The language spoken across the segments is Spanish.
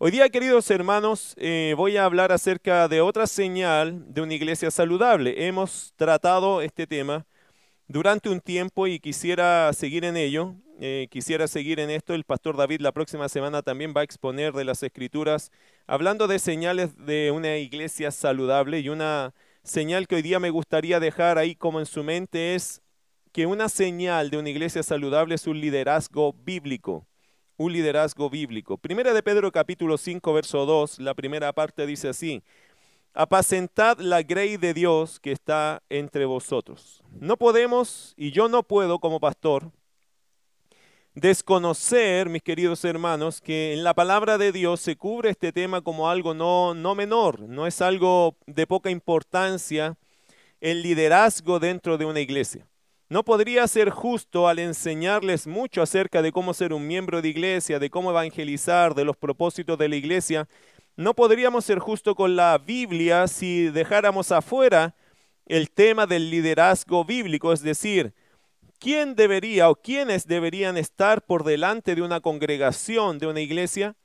Hoy día, queridos hermanos, eh, voy a hablar acerca de otra señal de una iglesia saludable. Hemos tratado este tema durante un tiempo y quisiera seguir en ello. Eh, quisiera seguir en esto. El pastor David la próxima semana también va a exponer de las escrituras, hablando de señales de una iglesia saludable. Y una señal que hoy día me gustaría dejar ahí como en su mente es que una señal de una iglesia saludable es un liderazgo bíblico un liderazgo bíblico. Primera de Pedro capítulo 5, verso 2, la primera parte dice así, apacentad la grey de Dios que está entre vosotros. No podemos, y yo no puedo como pastor, desconocer, mis queridos hermanos, que en la palabra de Dios se cubre este tema como algo no, no menor, no es algo de poca importancia el liderazgo dentro de una iglesia. No podría ser justo al enseñarles mucho acerca de cómo ser un miembro de iglesia, de cómo evangelizar, de los propósitos de la iglesia. No podríamos ser justo con la Biblia si dejáramos afuera el tema del liderazgo bíblico, es decir, quién debería o quiénes deberían estar por delante de una congregación, de una iglesia,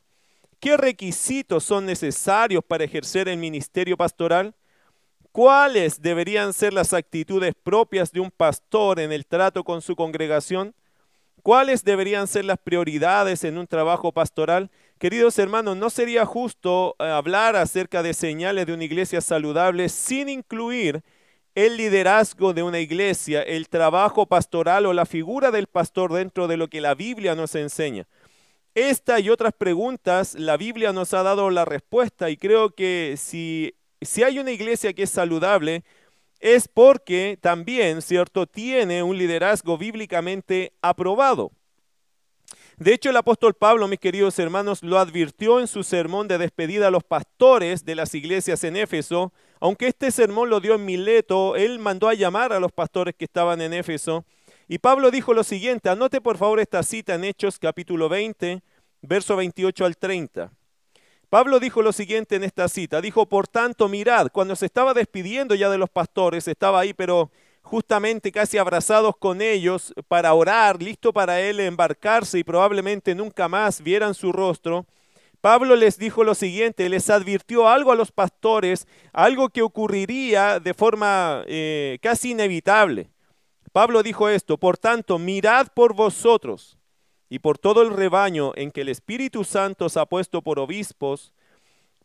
qué requisitos son necesarios para ejercer el ministerio pastoral, ¿Cuáles deberían ser las actitudes propias de un pastor en el trato con su congregación? ¿Cuáles deberían ser las prioridades en un trabajo pastoral? Queridos hermanos, no sería justo eh, hablar acerca de señales de una iglesia saludable sin incluir el liderazgo de una iglesia, el trabajo pastoral o la figura del pastor dentro de lo que la Biblia nos enseña. Esta y otras preguntas, la Biblia nos ha dado la respuesta y creo que si si hay una iglesia que es saludable, es porque también, ¿cierto?, tiene un liderazgo bíblicamente aprobado. De hecho, el apóstol Pablo, mis queridos hermanos, lo advirtió en su sermón de despedida a los pastores de las iglesias en Éfeso. Aunque este sermón lo dio en Mileto, él mandó a llamar a los pastores que estaban en Éfeso. Y Pablo dijo lo siguiente, anote por favor esta cita en Hechos capítulo 20, verso 28 al 30. Pablo dijo lo siguiente en esta cita, dijo, por tanto, mirad, cuando se estaba despidiendo ya de los pastores, estaba ahí, pero justamente casi abrazados con ellos para orar, listo para él embarcarse y probablemente nunca más vieran su rostro, Pablo les dijo lo siguiente, les advirtió algo a los pastores, algo que ocurriría de forma eh, casi inevitable. Pablo dijo esto, por tanto, mirad por vosotros y por todo el rebaño en que el Espíritu Santo ha puesto por obispos,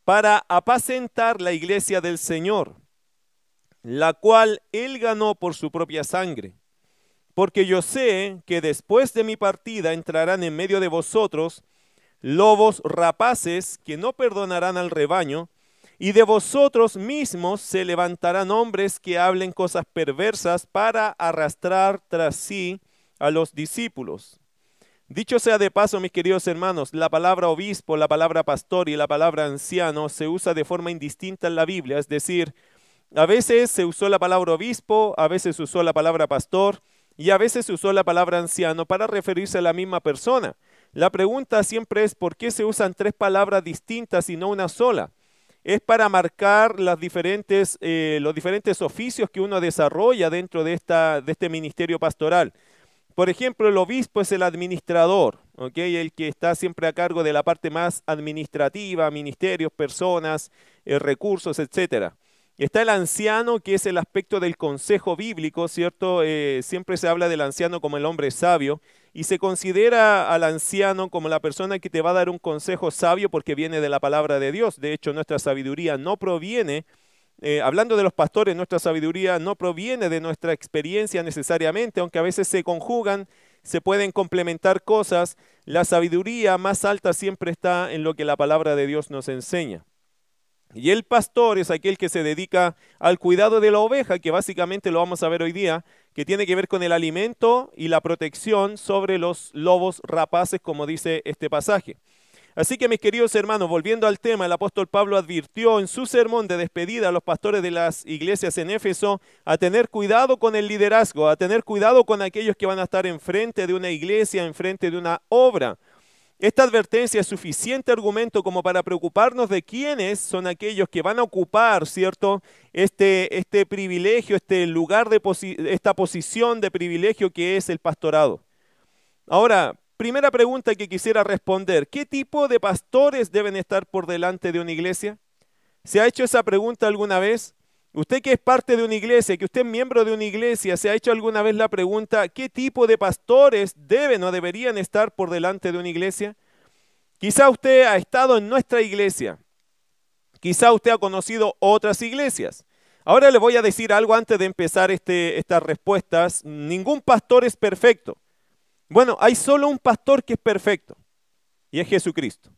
para apacentar la iglesia del Señor, la cual él ganó por su propia sangre. Porque yo sé que después de mi partida entrarán en medio de vosotros lobos rapaces que no perdonarán al rebaño, y de vosotros mismos se levantarán hombres que hablen cosas perversas para arrastrar tras sí a los discípulos. Dicho sea de paso, mis queridos hermanos, la palabra obispo, la palabra pastor y la palabra anciano se usa de forma indistinta en la Biblia, es decir, a veces se usó la palabra obispo, a veces se usó la palabra pastor y a veces se usó la palabra anciano para referirse a la misma persona. La pregunta siempre es por qué se usan tres palabras distintas y no una sola. Es para marcar eh, los diferentes oficios que uno desarrolla dentro de este ministerio pastoral. Por ejemplo, el obispo es el administrador, el que está siempre a cargo de la parte más administrativa, ministerios, personas, eh, recursos, etc. Está el anciano, que es el aspecto del consejo bíblico, ¿cierto? Eh, siempre se habla del anciano como el hombre sabio y se considera al anciano como la persona que te va a dar un consejo sabio porque viene de la palabra de Dios. De hecho, nuestra sabiduría no proviene eh, hablando de los pastores, nuestra sabiduría no proviene de nuestra experiencia necesariamente, aunque a veces se conjugan, se pueden complementar cosas. La sabiduría más alta siempre está en lo que la palabra de Dios nos enseña. Y el pastor es aquel que se dedica al cuidado de la oveja, que básicamente lo vamos a ver hoy día, que tiene que ver con el alimento y la protección sobre los lobos rapaces, como dice este pasaje. Así que mis queridos hermanos, volviendo al tema, el apóstol Pablo advirtió en su sermón de despedida a los pastores de las iglesias en Éfeso a tener cuidado con el liderazgo, a tener cuidado con aquellos que van a estar enfrente de una iglesia, enfrente de una obra. Esta advertencia es suficiente argumento como para preocuparnos de quiénes son aquellos que van a ocupar, ¿cierto? Este, este privilegio, este lugar de esta posición de privilegio que es el pastorado. Ahora, primera pregunta que quisiera responder. ¿Qué tipo de pastores deben estar por delante de una iglesia? ¿Se ha hecho esa pregunta alguna vez? Usted que es parte de una iglesia, que usted es miembro de una iglesia, ¿se ha hecho alguna vez la pregunta qué tipo de pastores deben o deberían estar por delante de una iglesia? Quizá usted ha estado en nuestra iglesia, quizá usted ha conocido otras iglesias. Ahora le voy a decir algo antes de empezar este, estas respuestas. Ningún pastor es perfecto. Bueno, hay solo un pastor que es perfecto y es Jesucristo,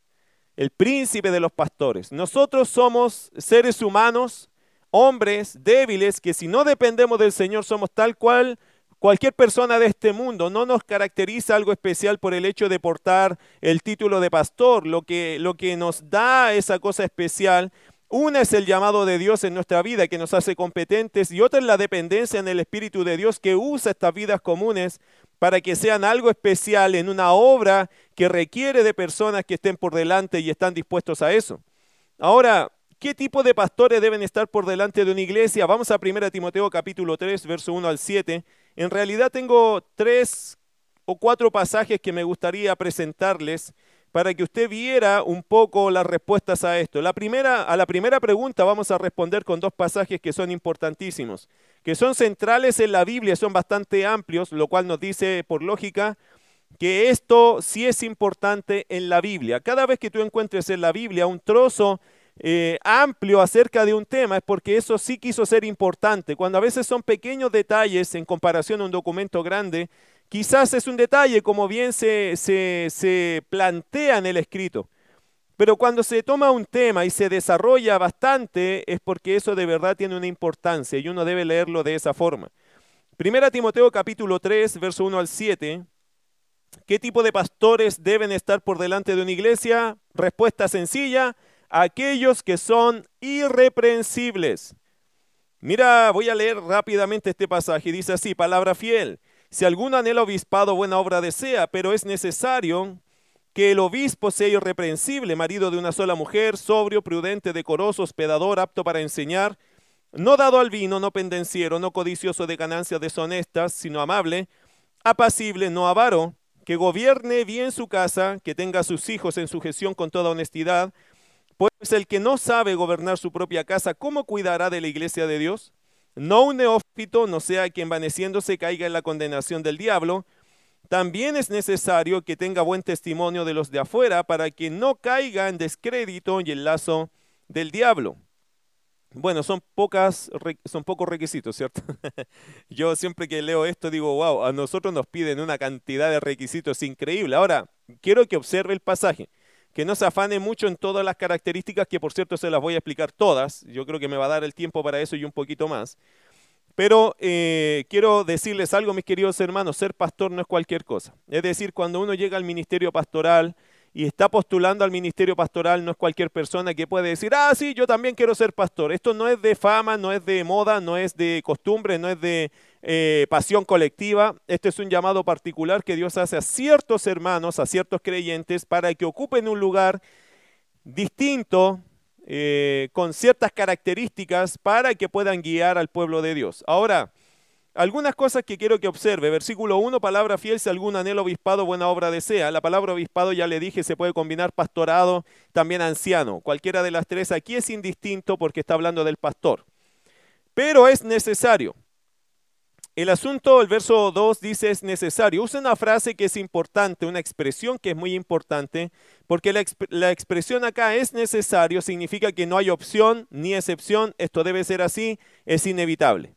el príncipe de los pastores. Nosotros somos seres humanos, hombres débiles, que si no dependemos del Señor somos tal cual cualquier persona de este mundo. No nos caracteriza algo especial por el hecho de portar el título de pastor. Lo que, lo que nos da esa cosa especial una es el llamado de Dios en nuestra vida que nos hace competentes y otra es la dependencia en el Espíritu de Dios que usa estas vidas comunes para que sean algo especial en una obra que requiere de personas que estén por delante y están dispuestos a eso. Ahora, ¿qué tipo de pastores deben estar por delante de una iglesia? Vamos a 1 Timoteo capítulo 3, verso 1 al 7. En realidad tengo tres o cuatro pasajes que me gustaría presentarles para que usted viera un poco las respuestas a esto. La primera, a la primera pregunta vamos a responder con dos pasajes que son importantísimos, que son centrales en la Biblia, son bastante amplios, lo cual nos dice por lógica que esto sí es importante en la Biblia. Cada vez que tú encuentres en la Biblia un trozo eh, amplio acerca de un tema es porque eso sí quiso ser importante. Cuando a veces son pequeños detalles en comparación a un documento grande, Quizás es un detalle, como bien se, se, plantea en el escrito. Pero cuando se toma un tema y se desarrolla bastante, es porque eso de verdad tiene una importancia y uno debe leerlo de esa forma. Primera Timoteo capítulo 3, verso 1 al 7. ¿Qué tipo de pastores deben estar por delante de una iglesia? Respuesta sencilla, aquellos que son irreprensibles. Mira, voy a leer rápidamente este pasaje. Dice así, palabra fiel. Si algún anhelo obispado buena obra desea, pero es necesario que el obispo sea irreprensible, marido de una sola mujer, sobrio, prudente, decoroso, hospedador, apto para enseñar, no dado al vino, no pendenciero, no codicioso de ganancias deshonestas, sino amable, apacible, no avaro, que gobierne bien su casa, que tenga a sus hijos en sujeción con toda honestidad, pues el que no sabe gobernar su propia casa, ¿cómo cuidará de la iglesia de Dios? No un neófito, no sea que envaneciéndose caiga en la condenación del diablo. También es necesario que tenga buen testimonio de los de afuera para que no caiga en descrédito y el lazo del diablo. Bueno, son, pocas, son pocos requisitos, ¿cierto? Yo siempre que leo esto digo, wow, a nosotros nos piden una cantidad de requisitos increíble. Ahora, quiero que observe el pasaje que no se afane mucho en todas las características, que por cierto se las voy a explicar todas. Yo creo que me va a dar el tiempo para eso y un poquito más. Pero eh, quiero decirles algo, mis queridos hermanos, ser pastor no es cualquier cosa. Es decir, cuando uno llega al ministerio pastoral y está postulando al ministerio pastoral, no es cualquier persona que puede decir, ah, sí, yo también quiero ser pastor. Esto no es de fama, no es de moda, no es de costumbre, no es de eh, pasión colectiva. Este es un llamado particular que Dios hace a ciertos hermanos, a ciertos creyentes, para que ocupen un lugar distinto, eh, con ciertas características, para que puedan guiar al pueblo de Dios. Ahora, algunas cosas que quiero que observe. Versículo 1, palabra fiel, si algún anhelo obispado, buena obra desea. La palabra obispado, ya le dije, se puede combinar pastorado, también anciano. Cualquiera de las tres aquí es indistinto porque está hablando del pastor. Pero es necesario. El asunto, el verso 2 dice es necesario. Usa una frase que es importante, una expresión que es muy importante, porque la, la, expresión acá es necesario, significa que no hay opción ni excepción, esto debe ser así, es inevitable.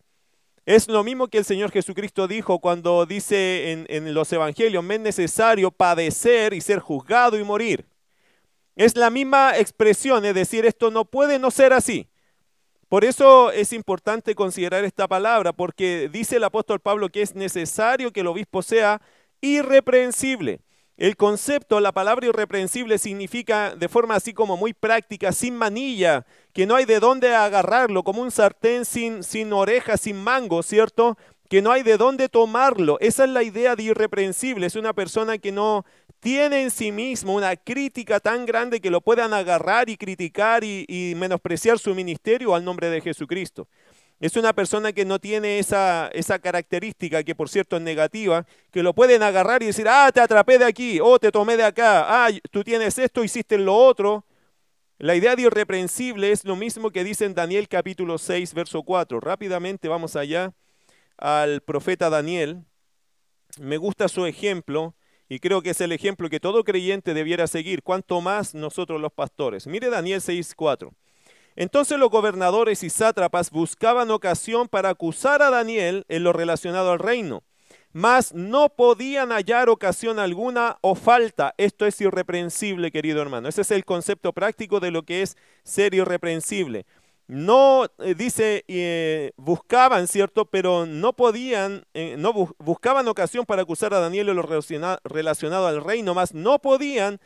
Es lo mismo que el Señor Jesucristo dijo cuando dice en, los evangelios, me es necesario padecer y ser juzgado y morir. Es la misma expresión, es decir, esto no puede no ser así. Por eso es importante considerar esta palabra, porque dice el apóstol Pablo que es necesario que el obispo sea irreprensible. El concepto, la palabra irreprensible significa de forma así como muy práctica, sin manilla, que no hay de dónde agarrarlo, como un sartén sin, sin orejas, sin mango, ¿cierto? Que no hay de dónde tomarlo. Esa es la idea de irreprensible. Es una persona que no tiene en sí mismo una crítica tan grande que lo puedan agarrar y criticar y, menospreciar su ministerio al nombre de Jesucristo. Es una persona que no tiene esa, esa característica, que por cierto es negativa, que lo pueden agarrar y decir, ah, te atrapé de aquí, o oh, te tomé de acá, ah, tú tienes esto, hiciste lo otro. La idea de irreprensible es lo mismo que dice en Daniel capítulo 6, verso 4. Rápidamente vamos allá al profeta Daniel. Me gusta su ejemplo y creo que es el ejemplo que todo creyente debiera seguir, cuanto más nosotros los pastores. Mire Daniel 6, 4. Entonces los gobernadores y sátrapas buscaban ocasión para acusar a Daniel en lo relacionado al reino mas no podían hallar ocasión alguna o falta. Esto es irreprensible, querido hermano. Ese es el concepto práctico de lo que es ser irreprensible. No, eh, dice, eh, buscaban, ¿cierto? Pero no podían, eh, no buscaban ocasión para acusar a Daniel en lo relacionado al reino, mas no podían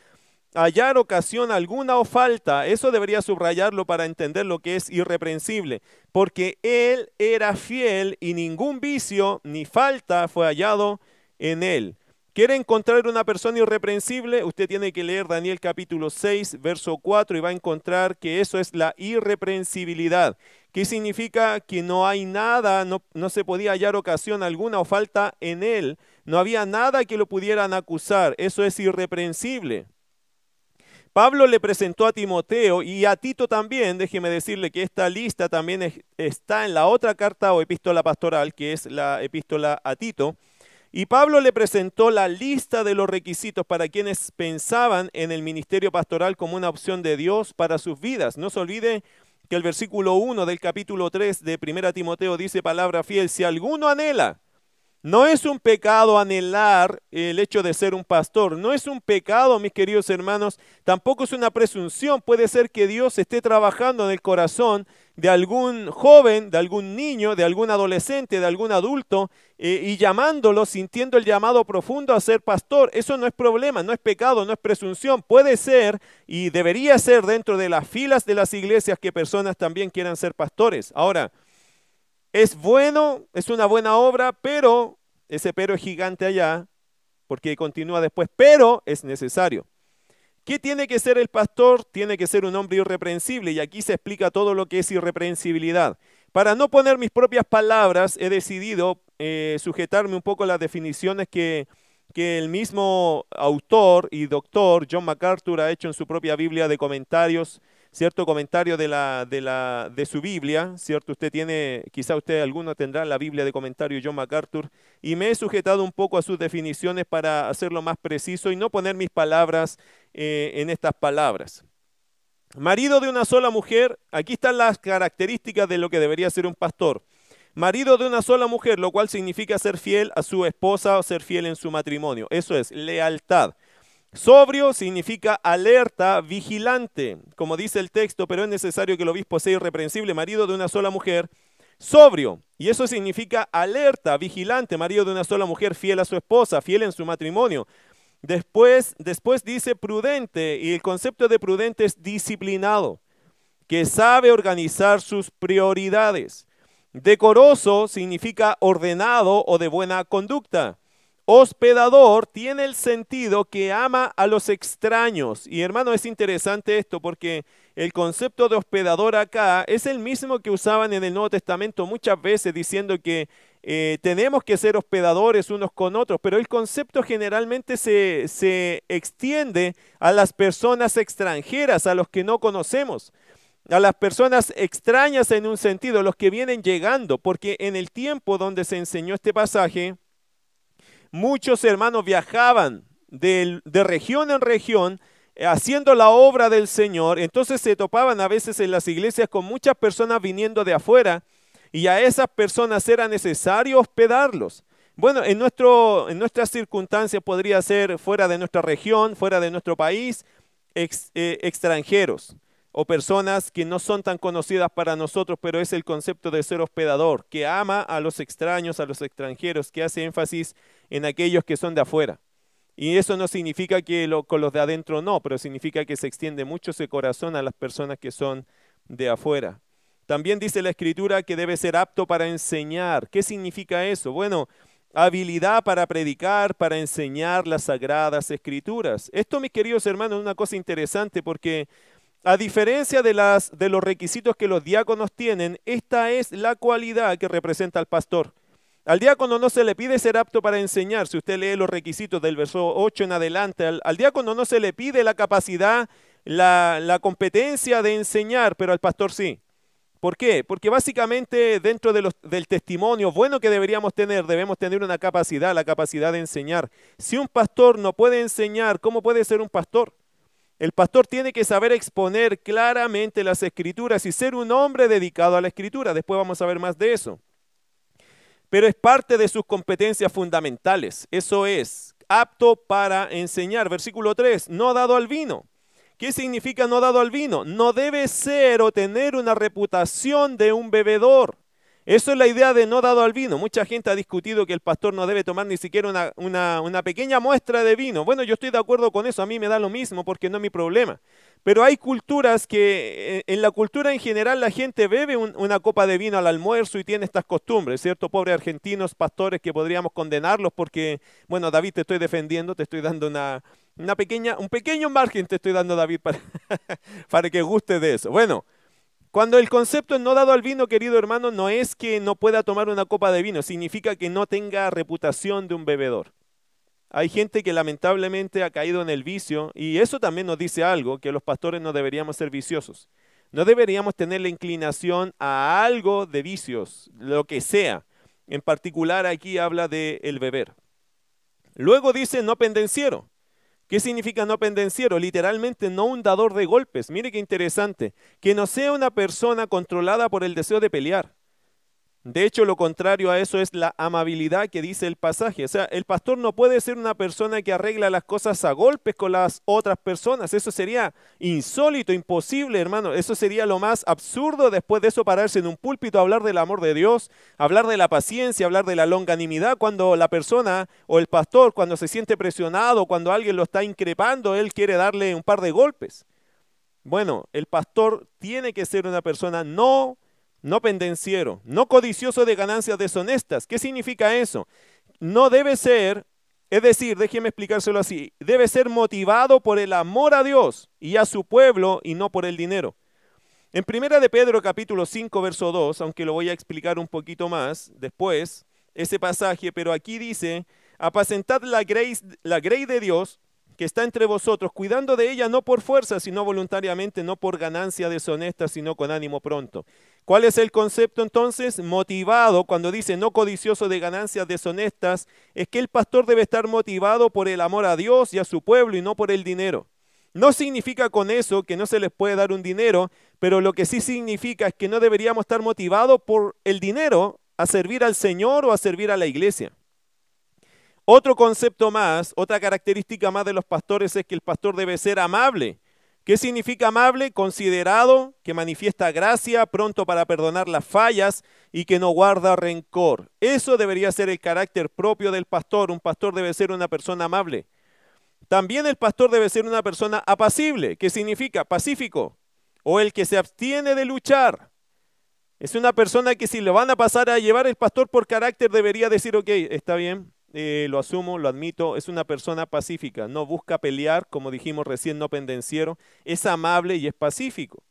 hallar ocasión alguna o falta, eso debería subrayarlo para entender lo que es irreprensible, porque él era fiel y ningún vicio ni falta fue hallado en él. ¿Quiere encontrar una persona irreprensible? Usted tiene que leer Daniel capítulo 6, verso 4 y va a encontrar que eso es la irreprensibilidad. ¿Qué significa? Que no hay nada, no, no se podía hallar ocasión alguna o falta en él. No había nada que lo pudieran acusar. Eso es irreprensible. Pablo le presentó a Timoteo y a Tito también, déjeme decirle que esta lista también está en la otra carta o epístola pastoral, que es la epístola a Tito. Y Pablo le presentó la lista de los requisitos para quienes pensaban en el ministerio pastoral como una opción de Dios para sus vidas. No se olvide que el versículo 1 del capítulo 3 de 1 Timoteo dice palabra fiel, si alguno anhela no es un pecado anhelar el hecho de ser un pastor, no es un pecado, mis queridos hermanos, tampoco es una presunción. Puede ser que Dios esté trabajando en el corazón de algún joven, de algún niño, de algún adolescente, de algún adulto, eh, y llamándolo, sintiendo el llamado profundo a ser pastor. Eso no es problema, no es pecado, no es presunción. Puede ser y debería ser dentro de las filas de las iglesias que personas también quieran ser pastores. Ahora, es bueno, es una buena obra, pero ese pero es gigante allá, porque continúa después, pero es necesario. ¿Qué tiene que ser el pastor? Tiene que ser un hombre irreprensible y aquí se explica todo lo que es irreprensibilidad. Para no poner mis propias palabras, he decidido eh, sujetarme un poco a las definiciones que, que el mismo autor y doctor John MacArthur ha hecho en su propia Biblia de comentarios cierto comentario de, la, de, la, de su Biblia, ¿cierto? Usted tiene, quizá usted alguno tendrá la Biblia de comentario John MacArthur, y me he sujetado un poco a sus definiciones para hacerlo más preciso y no poner mis palabras eh, en estas palabras. Marido de una sola mujer, aquí están las características de lo que debería ser un pastor. Marido de una sola mujer, lo cual significa ser fiel a su esposa o ser fiel en su matrimonio. Eso es lealtad. Sobrio significa alerta, vigilante, como dice el texto, pero es necesario que el obispo sea irreprensible, marido de una sola mujer. Sobrio, y eso significa alerta, vigilante, marido de una sola mujer, fiel a su esposa, fiel en su matrimonio. Después, después dice prudente, y el concepto de prudente es disciplinado, que sabe organizar sus prioridades. Decoroso significa ordenado o de buena conducta. Hospedador tiene el sentido que ama a los extraños. Y hermano, es interesante esto porque el concepto de hospedador acá es el mismo que usaban en el Nuevo Testamento muchas veces diciendo que eh, tenemos que ser hospedadores unos con otros, pero el concepto generalmente se, se extiende a las personas extranjeras, a los que no conocemos a las personas extrañas en un sentido, los que vienen llegando, porque en el tiempo donde se enseñó este pasaje, muchos hermanos viajaban de, región en región eh, haciendo la obra del Señor, entonces se topaban a veces en las iglesias con muchas personas viniendo de afuera y a esas personas era necesario hospedarlos. Bueno, en, nuestro, en nuestras circunstancias podría ser fuera de nuestra región, fuera de nuestro país, eh, extranjeros o personas que no son tan conocidas para nosotros, pero es el concepto de ser hospedador, que ama a los extraños, a los extranjeros, que hace énfasis en aquellos que son de afuera. Y eso no significa que con los de adentro no, pero significa que se extiende mucho ese corazón a las personas que son de afuera. También dice la escritura que debe ser apto para enseñar. ¿Qué significa eso? Bueno, habilidad para predicar, para enseñar las sagradas escrituras. Esto, mis queridos hermanos, es una cosa interesante porque A diferencia de, las, de los requisitos que los diáconos tienen, esta es la cualidad que representa al pastor. Al diácono no se le pide ser apto para enseñar. Si usted lee los requisitos del verso 8 en adelante, al, diácono no se le pide la capacidad, la, competencia de enseñar, pero al pastor sí. ¿Por qué? Porque básicamente dentro del testimonio bueno que deberíamos tener, debemos tener una capacidad, la capacidad de enseñar. Si un pastor no puede enseñar, ¿cómo puede ser un pastor? El pastor tiene que saber exponer claramente las escrituras y ser un hombre dedicado a la escritura. Después vamos a ver más de eso. Pero es parte de sus competencias fundamentales. Eso es, apto para enseñar. Versículo 3, no dado al vino. ¿Qué significa no dado al vino? No debe ser o tener una reputación de un bebedor. Eso es la idea de no dado al vino. Mucha gente ha discutido que el pastor no debe tomar ni siquiera una, pequeña muestra de vino. Bueno, yo estoy de acuerdo con eso, a mí me da lo mismo porque no es mi problema. Pero hay culturas que, eh, en la cultura en general, la gente bebe una copa de vino al almuerzo y tiene estas costumbres, ¿cierto? Pobres argentinos, pastores que podríamos condenarlos porque, bueno, David, te estoy defendiendo, te estoy dando una, pequeña, un pequeño margen, te estoy dando, David, para, para que guste de eso. Bueno, cuando el concepto no dado al vino, querido hermano, no es que no pueda tomar una copa de vino, significa que no tenga reputación de un bebedor. Hay gente que lamentablemente ha caído en el vicio y eso también nos dice algo, que los pastores no deberíamos ser viciosos. No deberíamos tener la inclinación a algo de vicios, lo que sea. En particular aquí habla de el beber. Luego dice no pendenciero. ¿Qué significa no pendenciero? Literalmente no un dador de golpes. Mire qué interesante. Que no sea una persona controlada por el deseo de pelear. De hecho, lo contrario a eso es la amabilidad que dice el pasaje. O sea, el pastor no puede ser una persona que arregla las cosas a golpes con las otras personas. Eso sería insólito, imposible, hermano. Eso sería lo más absurdo después de eso pararse en un púlpito a hablar del amor de Dios, hablar de la paciencia, hablar de la longanimidad. Cuando la persona o el pastor, cuando se siente presionado, cuando alguien lo está increpando, él quiere darle un par de golpes. Bueno, el pastor tiene que ser una persona no no pendenciero, no codicioso de ganancias deshonestas. ¿Qué significa eso? No debe ser, es decir, déjeme explicárselo así, debe ser motivado por el amor a Dios y a su pueblo y no por el dinero. En primera de Pedro capítulo 5 verso 2, aunque lo voy a explicar un poquito más después, ese pasaje, pero aquí dice, apacentad la grey, la de Dios que está entre vosotros, cuidando de ella no por fuerza, sino voluntariamente, no por ganancia deshonesta, sino con ánimo pronto. ¿Cuál es el concepto entonces? Motivado, cuando dice no codicioso de ganancias deshonestas, es que el pastor debe estar motivado por el amor a Dios y a su pueblo y no por el dinero. No significa con eso que no se les puede dar un dinero, pero lo que sí significa es que no deberíamos estar motivados por el dinero a servir al Señor o a servir a la iglesia. Otro concepto más, otra característica más de los pastores es que el pastor debe ser amable. ¿Qué significa amable? Considerado, que manifiesta gracia, pronto para perdonar las fallas y que no guarda rencor. Eso debería ser el carácter propio del pastor. Un pastor debe ser una persona amable. También el pastor debe ser una persona apacible. ¿Qué significa? Pacífico. O el que se abstiene de luchar. Es una persona que si lo van a pasar a llevar el pastor por carácter debería decir, ok, está bien, eh, lo asumo, lo admito, es una persona pacífica, no busca pelear, como dijimos recién, no pendenciero, es amable y es pacífico.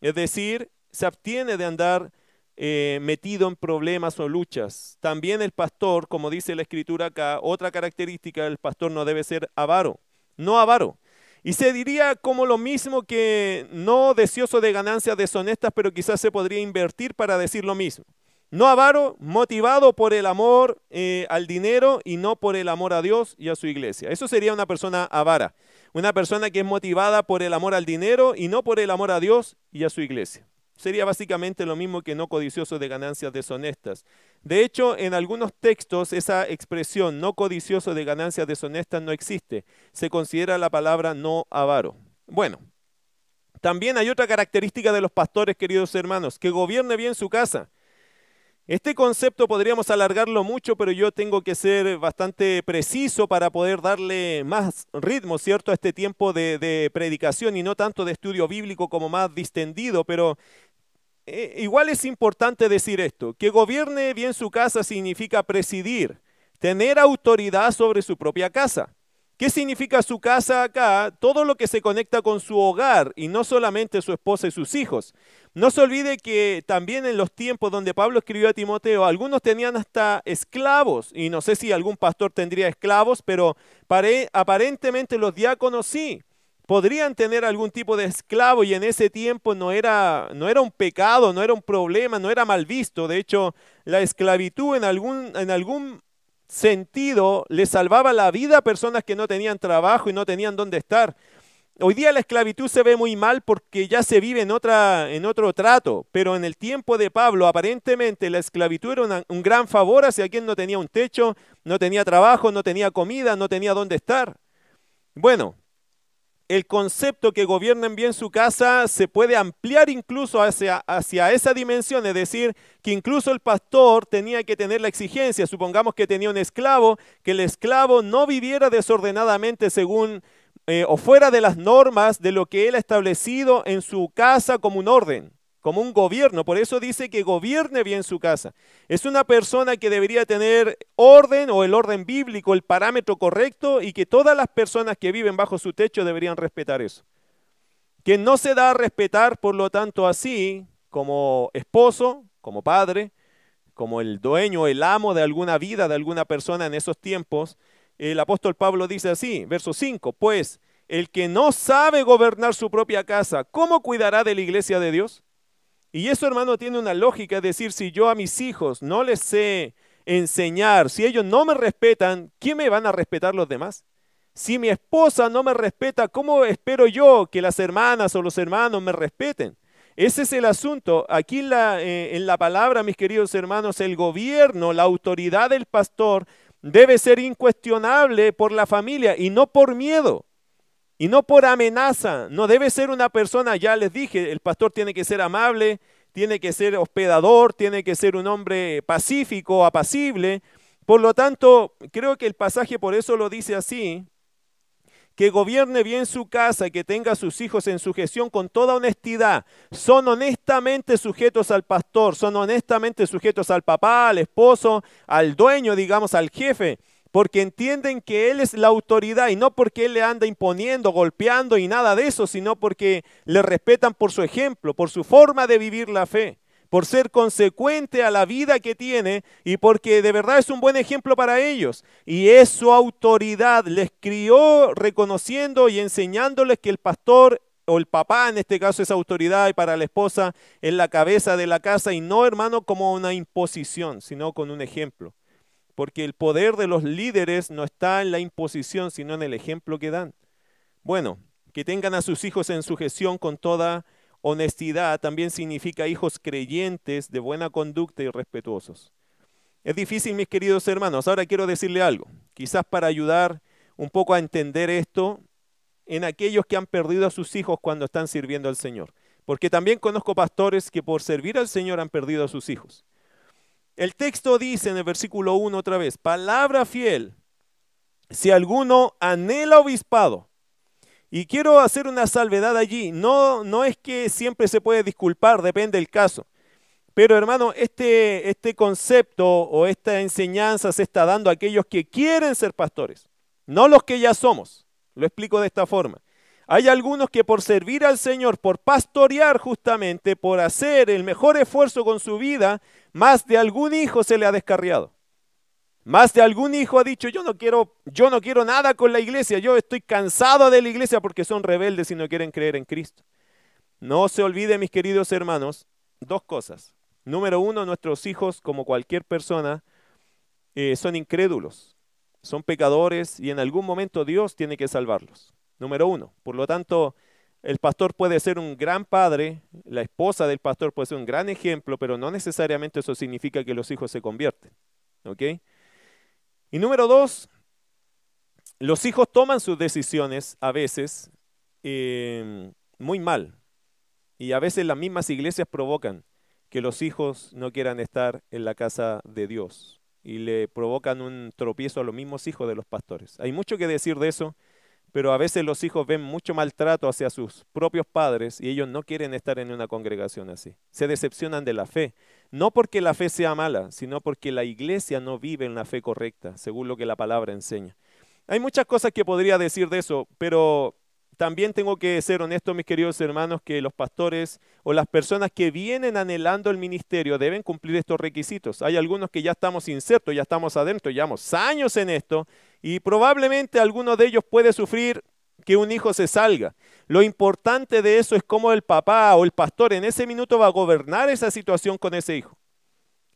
Es decir, se abstiene de andar eh, metido en problemas o luchas. También el pastor, como dice la escritura acá, otra característica del pastor no debe ser avaro, no avaro. Y se diría como lo mismo que no deseoso de ganancias deshonestas, pero quizás se podría invertir para decir lo mismo. No avaro, motivado por el amor eh, al dinero y no por el amor a Dios y a su iglesia. Eso sería una persona avara. Una persona que es motivada por el amor al dinero y no por el amor a Dios y a su iglesia. Sería básicamente lo mismo que no codicioso de ganancias deshonestas. De hecho, en algunos textos esa expresión no codicioso de ganancias deshonestas no existe. Se considera la palabra no avaro. Bueno, también hay otra característica de los pastores, queridos hermanos, que gobierne bien su casa. Este concepto podríamos alargarlo mucho, pero yo tengo que ser bastante preciso para poder darle más ritmo, ¿cierto?, a este tiempo de, predicación y no tanto de estudio bíblico como más distendido, pero eh, igual es importante decir esto, que gobierne bien su casa significa presidir, tener autoridad sobre su propia casa. ¿Qué significa su casa acá? Todo lo que se conecta con su hogar y no solamente su esposa y sus hijos. No se olvide que también en los tiempos donde Pablo escribió a Timoteo, algunos tenían hasta esclavos, y no sé si algún pastor tendría esclavos, pero aparentemente los diáconos sí. Podrían tener algún tipo de esclavo y en ese tiempo no era, no era un pecado, no era un problema, no era mal visto. De hecho, la esclavitud en algún, en algún sentido le salvaba la vida a personas que no tenían trabajo y no tenían dónde estar. Hoy día la esclavitud se ve muy mal porque ya se vive en, otra, en otro trato, pero en el tiempo de Pablo aparentemente la esclavitud era un gran favor hacia quien no tenía un techo, no tenía trabajo, no tenía comida, no tenía dónde estar. Bueno, el concepto que gobiernen bien su casa se puede ampliar incluso hacia, esa dimensión, es decir, que incluso el pastor tenía que tener la exigencia, supongamos que tenía un esclavo, que el esclavo no viviera desordenadamente según eh, o fuera de las normas de lo que él ha establecido en su casa como un orden como un gobierno. Por eso dice que gobierne bien su casa. Es una persona que debería tener orden o el orden bíblico, el parámetro correcto y que todas las personas que viven bajo su techo deberían respetar eso. Que no se da a respetar, por lo tanto, así como esposo, como padre, como el dueño, el amo de alguna vida, de alguna persona en esos tiempos. El apóstol Pablo dice así, verso 5, pues el que no sabe gobernar su propia casa, ¿cómo cuidará de la iglesia de Dios? Y eso, hermano, tiene una lógica, es decir, si yo a mis hijos no les sé enseñar, si ellos no me respetan, ¿quién me van a respetar los demás? Si mi esposa no me respeta, ¿cómo espero yo que las hermanas o los hermanos me respeten? Ese es el asunto. Aquí en la, eh, en la palabra, mis queridos hermanos, el gobierno, la autoridad del pastor debe ser incuestionable por la familia y no por miedo. Y no por amenaza, no debe ser una persona, ya les dije, el pastor tiene que ser amable, tiene que ser hospedador, tiene que ser un hombre pacífico, apacible. Por lo tanto, creo que el pasaje por eso lo dice así, que gobierne bien su casa, que tenga a sus hijos en sujeción con toda honestidad. Son honestamente sujetos al pastor, son honestamente sujetos al papá, al esposo, al dueño, digamos, al jefe porque entienden que Él es la autoridad y no porque Él le anda imponiendo, golpeando y nada de eso, sino porque le respetan por su ejemplo, por su forma de vivir la fe, por ser consecuente a la vida que tiene y porque de verdad es un buen ejemplo para ellos. Y es su autoridad, les crió reconociendo y enseñándoles que el pastor o el papá en este caso es autoridad y para la esposa es la cabeza de la casa y no hermano como una imposición, sino con un ejemplo porque el poder de los líderes no está en la imposición, sino en el ejemplo que dan. Bueno, que tengan a sus hijos en sujeción con toda honestidad también significa hijos creyentes, de buena conducta y respetuosos. Es difícil, mis queridos hermanos. Ahora quiero decirle algo, quizás para ayudar un poco a entender esto en aquellos que han perdido a sus hijos cuando están sirviendo al Señor. Porque también conozco pastores que por servir al Señor han perdido a sus hijos. El texto dice en el versículo 1 otra vez, palabra fiel, si alguno anhela obispado. Y quiero hacer una salvedad allí, no, no es que siempre se puede disculpar, depende del caso. Pero hermano, este, este concepto o esta enseñanza se está dando a aquellos que quieren ser pastores, no los que ya somos. Lo explico de esta forma. Hay algunos que por servir al Señor, por pastorear justamente, por hacer el mejor esfuerzo con su vida, más de algún hijo se le ha descarriado. Más de algún hijo ha dicho, yo no quiero, yo no quiero nada con la iglesia, yo estoy cansado de la iglesia porque son rebeldes y no quieren creer en Cristo. No se olvide, mis queridos hermanos, dos cosas. Número uno, nuestros hijos, como cualquier persona, eh, son incrédulos, son pecadores y en algún momento Dios tiene que salvarlos número uno. Por lo tanto, el pastor puede ser un gran padre, la esposa del pastor puede ser un gran ejemplo, pero no necesariamente eso significa que los hijos se convierten. ¿Ok? Y número dos, los hijos toman sus decisiones a veces em, muy mal. Y a veces las mismas iglesias provocan que los hijos no quieran estar en la casa de Dios y le provocan un tropiezo a los mismos hijos de los pastores. Hay mucho que decir de eso pero a veces los hijos ven mucho maltrato hacia sus propios padres y ellos no quieren estar en una congregación así. Se decepcionan de la fe, no porque la fe sea mala, sino porque la iglesia no vive en la fe correcta, según lo que la palabra enseña. Hay muchas cosas que podría decir de eso, pero también tengo que ser honesto, mis queridos hermanos, que los pastores o las personas que vienen anhelando el ministerio deben cumplir estos requisitos. Hay algunos que ya estamos insertos, ya estamos adentro, llevamos años en esto y probablemente alguno de ellos puede sufrir que un hijo se salga. Lo importante de eso es cómo el papá o el pastor en ese minuto va a gobernar esa situación con ese hijo.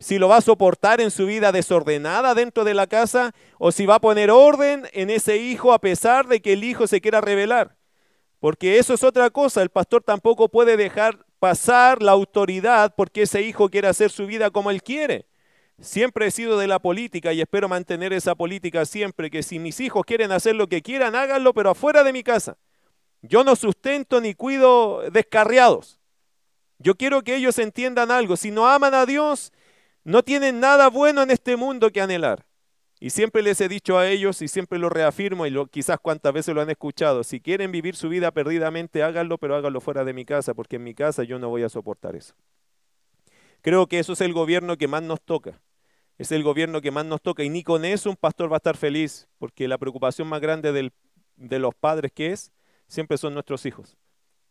Si lo va a soportar en su vida desordenada dentro de la casa o si va a poner orden en ese hijo a pesar de que el hijo se quiera rebelar. Porque eso es otra cosa, el pastor tampoco puede dejar pasar la autoridad porque ese hijo quiere hacer su vida como él quiere. Siempre he sido de la política y espero mantener esa política siempre, que si mis hijos quieren hacer lo que quieran, háganlo, pero afuera de mi casa. Yo no sustento ni cuido descarriados. Yo quiero que ellos entiendan algo. Si no aman a Dios, no tienen nada bueno en este mundo que anhelar. Y siempre les he dicho a ellos y siempre lo reafirmo y lo, quizás cuantas veces lo han escuchado, si quieren vivir su vida perdidamente, háganlo, pero háganlo fuera de mi casa, porque en mi casa yo no voy a soportar eso. Creo que eso es el gobierno que más nos toca. Es el gobierno que más nos toca y ni con eso un pastor va a estar feliz, porque la preocupación más grande de los padres que es, siempre son nuestros hijos.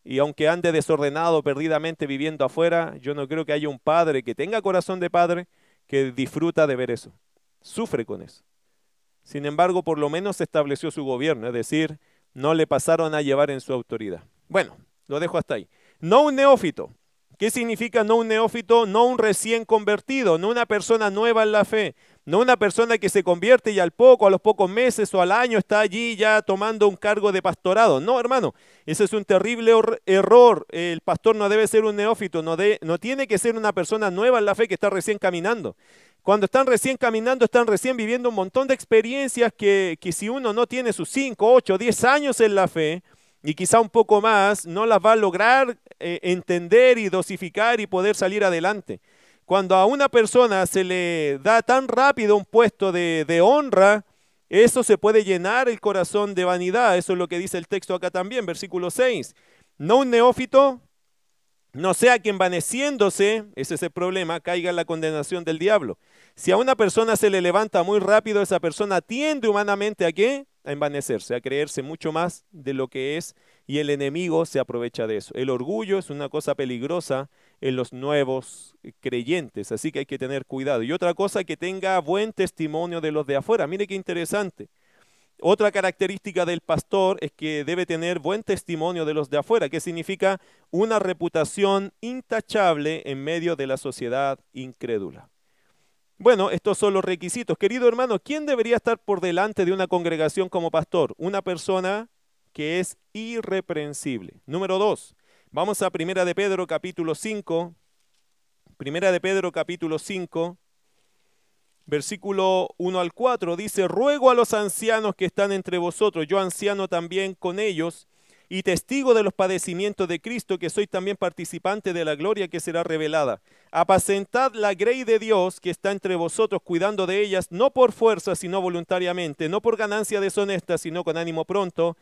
Y aunque ande desordenado, perdidamente viviendo afuera, yo no creo que haya un padre que tenga corazón de padre que disfruta de ver eso sufre con eso. Sin embargo, por lo menos estableció su gobierno, es decir, no le pasaron a llevar en su autoridad. Bueno, lo dejo hasta ahí. No un neófito. ¿Qué significa no un neófito? No un recién convertido, no una persona nueva en la fe, no una persona que se convierte y al poco, a los pocos meses o al año está allí ya tomando un cargo de pastorado. No, hermano, ese es un terrible error. El pastor no debe ser un neófito, no, tiene que ser una persona nueva en la fe que está recién caminando. Cuando están recién caminando, están recién viviendo un montón de experiencias que, si uno no tiene sus 5, 8, 10 años en la fe, y quizá un poco más, no las va a lograr eh, entender y dosificar y poder salir adelante. Cuando a una persona se le da tan rápido un puesto de, de honra, eso se puede llenar el corazón de vanidad. Eso es lo que dice el texto acá también, versículo 6. No un neófito, no sea que envaneciéndose, ese es el problema, caiga en la condenación del diablo. Si a una persona se le levanta muy rápido, esa persona tiende humanamente a qué? A envanecerse, a creerse mucho más de lo que es y el enemigo se aprovecha de eso. El orgullo es una cosa peligrosa en los nuevos creyentes, así que hay que tener cuidado. Y otra cosa, que tenga buen testimonio de los de afuera. Mire qué interesante. Otra característica del pastor es que debe tener buen testimonio de los de afuera, que significa una reputación intachable en medio de la sociedad incrédula. Bueno, estos son los requisitos. Querido hermano, ¿quién debería estar por delante de una congregación como pastor? Una persona que es irreprensible. Número dos, vamos a Primera de Pedro capítulo 5. Primera de Pedro capítulo 5 versículo 1 al 4, dice, ruego a los ancianos que están entre vosotros, yo anciano también con ellos, y testigo de los padecimientos de Cristo, que soy también participante de la gloria que será revelada. Apacentad la grey de Dios que está entre vosotros, cuidando de ellas, no por fuerza, sino voluntariamente, no por ganancia deshonesta, sino con ánimo pronto,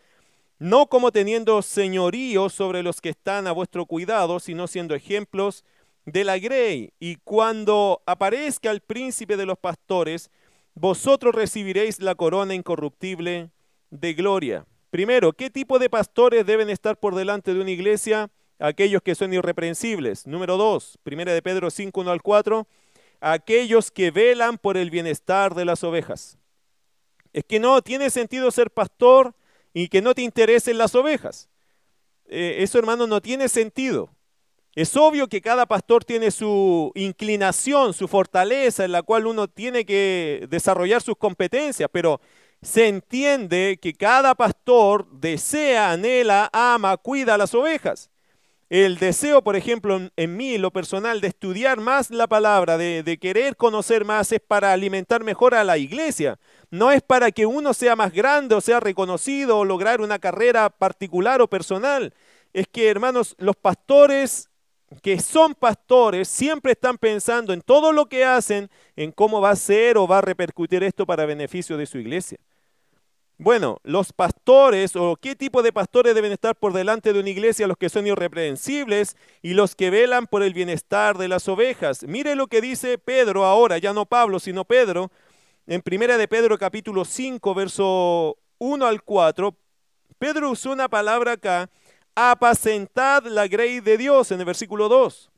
no como teniendo señorío sobre los que están a vuestro cuidado, sino siendo ejemplos de la grey, y cuando aparezca el príncipe de los pastores, vosotros recibiréis la corona incorruptible de gloria. Primero, ¿qué tipo de pastores deben estar por delante de una iglesia? Aquellos que son irreprensibles. Número dos, primera de Pedro 5, 1 al 4, aquellos que velan por el bienestar de las ovejas. Es que no tiene sentido ser pastor y que no te interesen las ovejas. Eh, eso, hermano, no tiene sentido. Es obvio que cada pastor tiene su inclinación, su fortaleza en la cual uno tiene que desarrollar sus competencias, pero se entiende que cada pastor desea, anhela, ama, cuida a las ovejas. El deseo, por ejemplo, en, mí, lo personal, de estudiar más la palabra, de, de querer conocer más, es para alimentar mejor a la iglesia. No es para que uno sea más grande o sea reconocido o lograr una carrera particular o personal. Es que, hermanos, los pastores que son pastores siempre están pensando en todo lo que hacen, en cómo va a ser o va a repercutir esto para beneficio de su iglesia. Bueno, los pastores o qué tipo de pastores deben estar por delante de una iglesia, los que son irreprensibles y los que velan por el bienestar de las ovejas. Mire lo que dice Pedro ahora, ya no Pablo, sino Pedro, en primera de Pedro capítulo 5, verso 1 al 4, Pedro usó una palabra acá, apacentad la grey de Dios, en el versículo 2.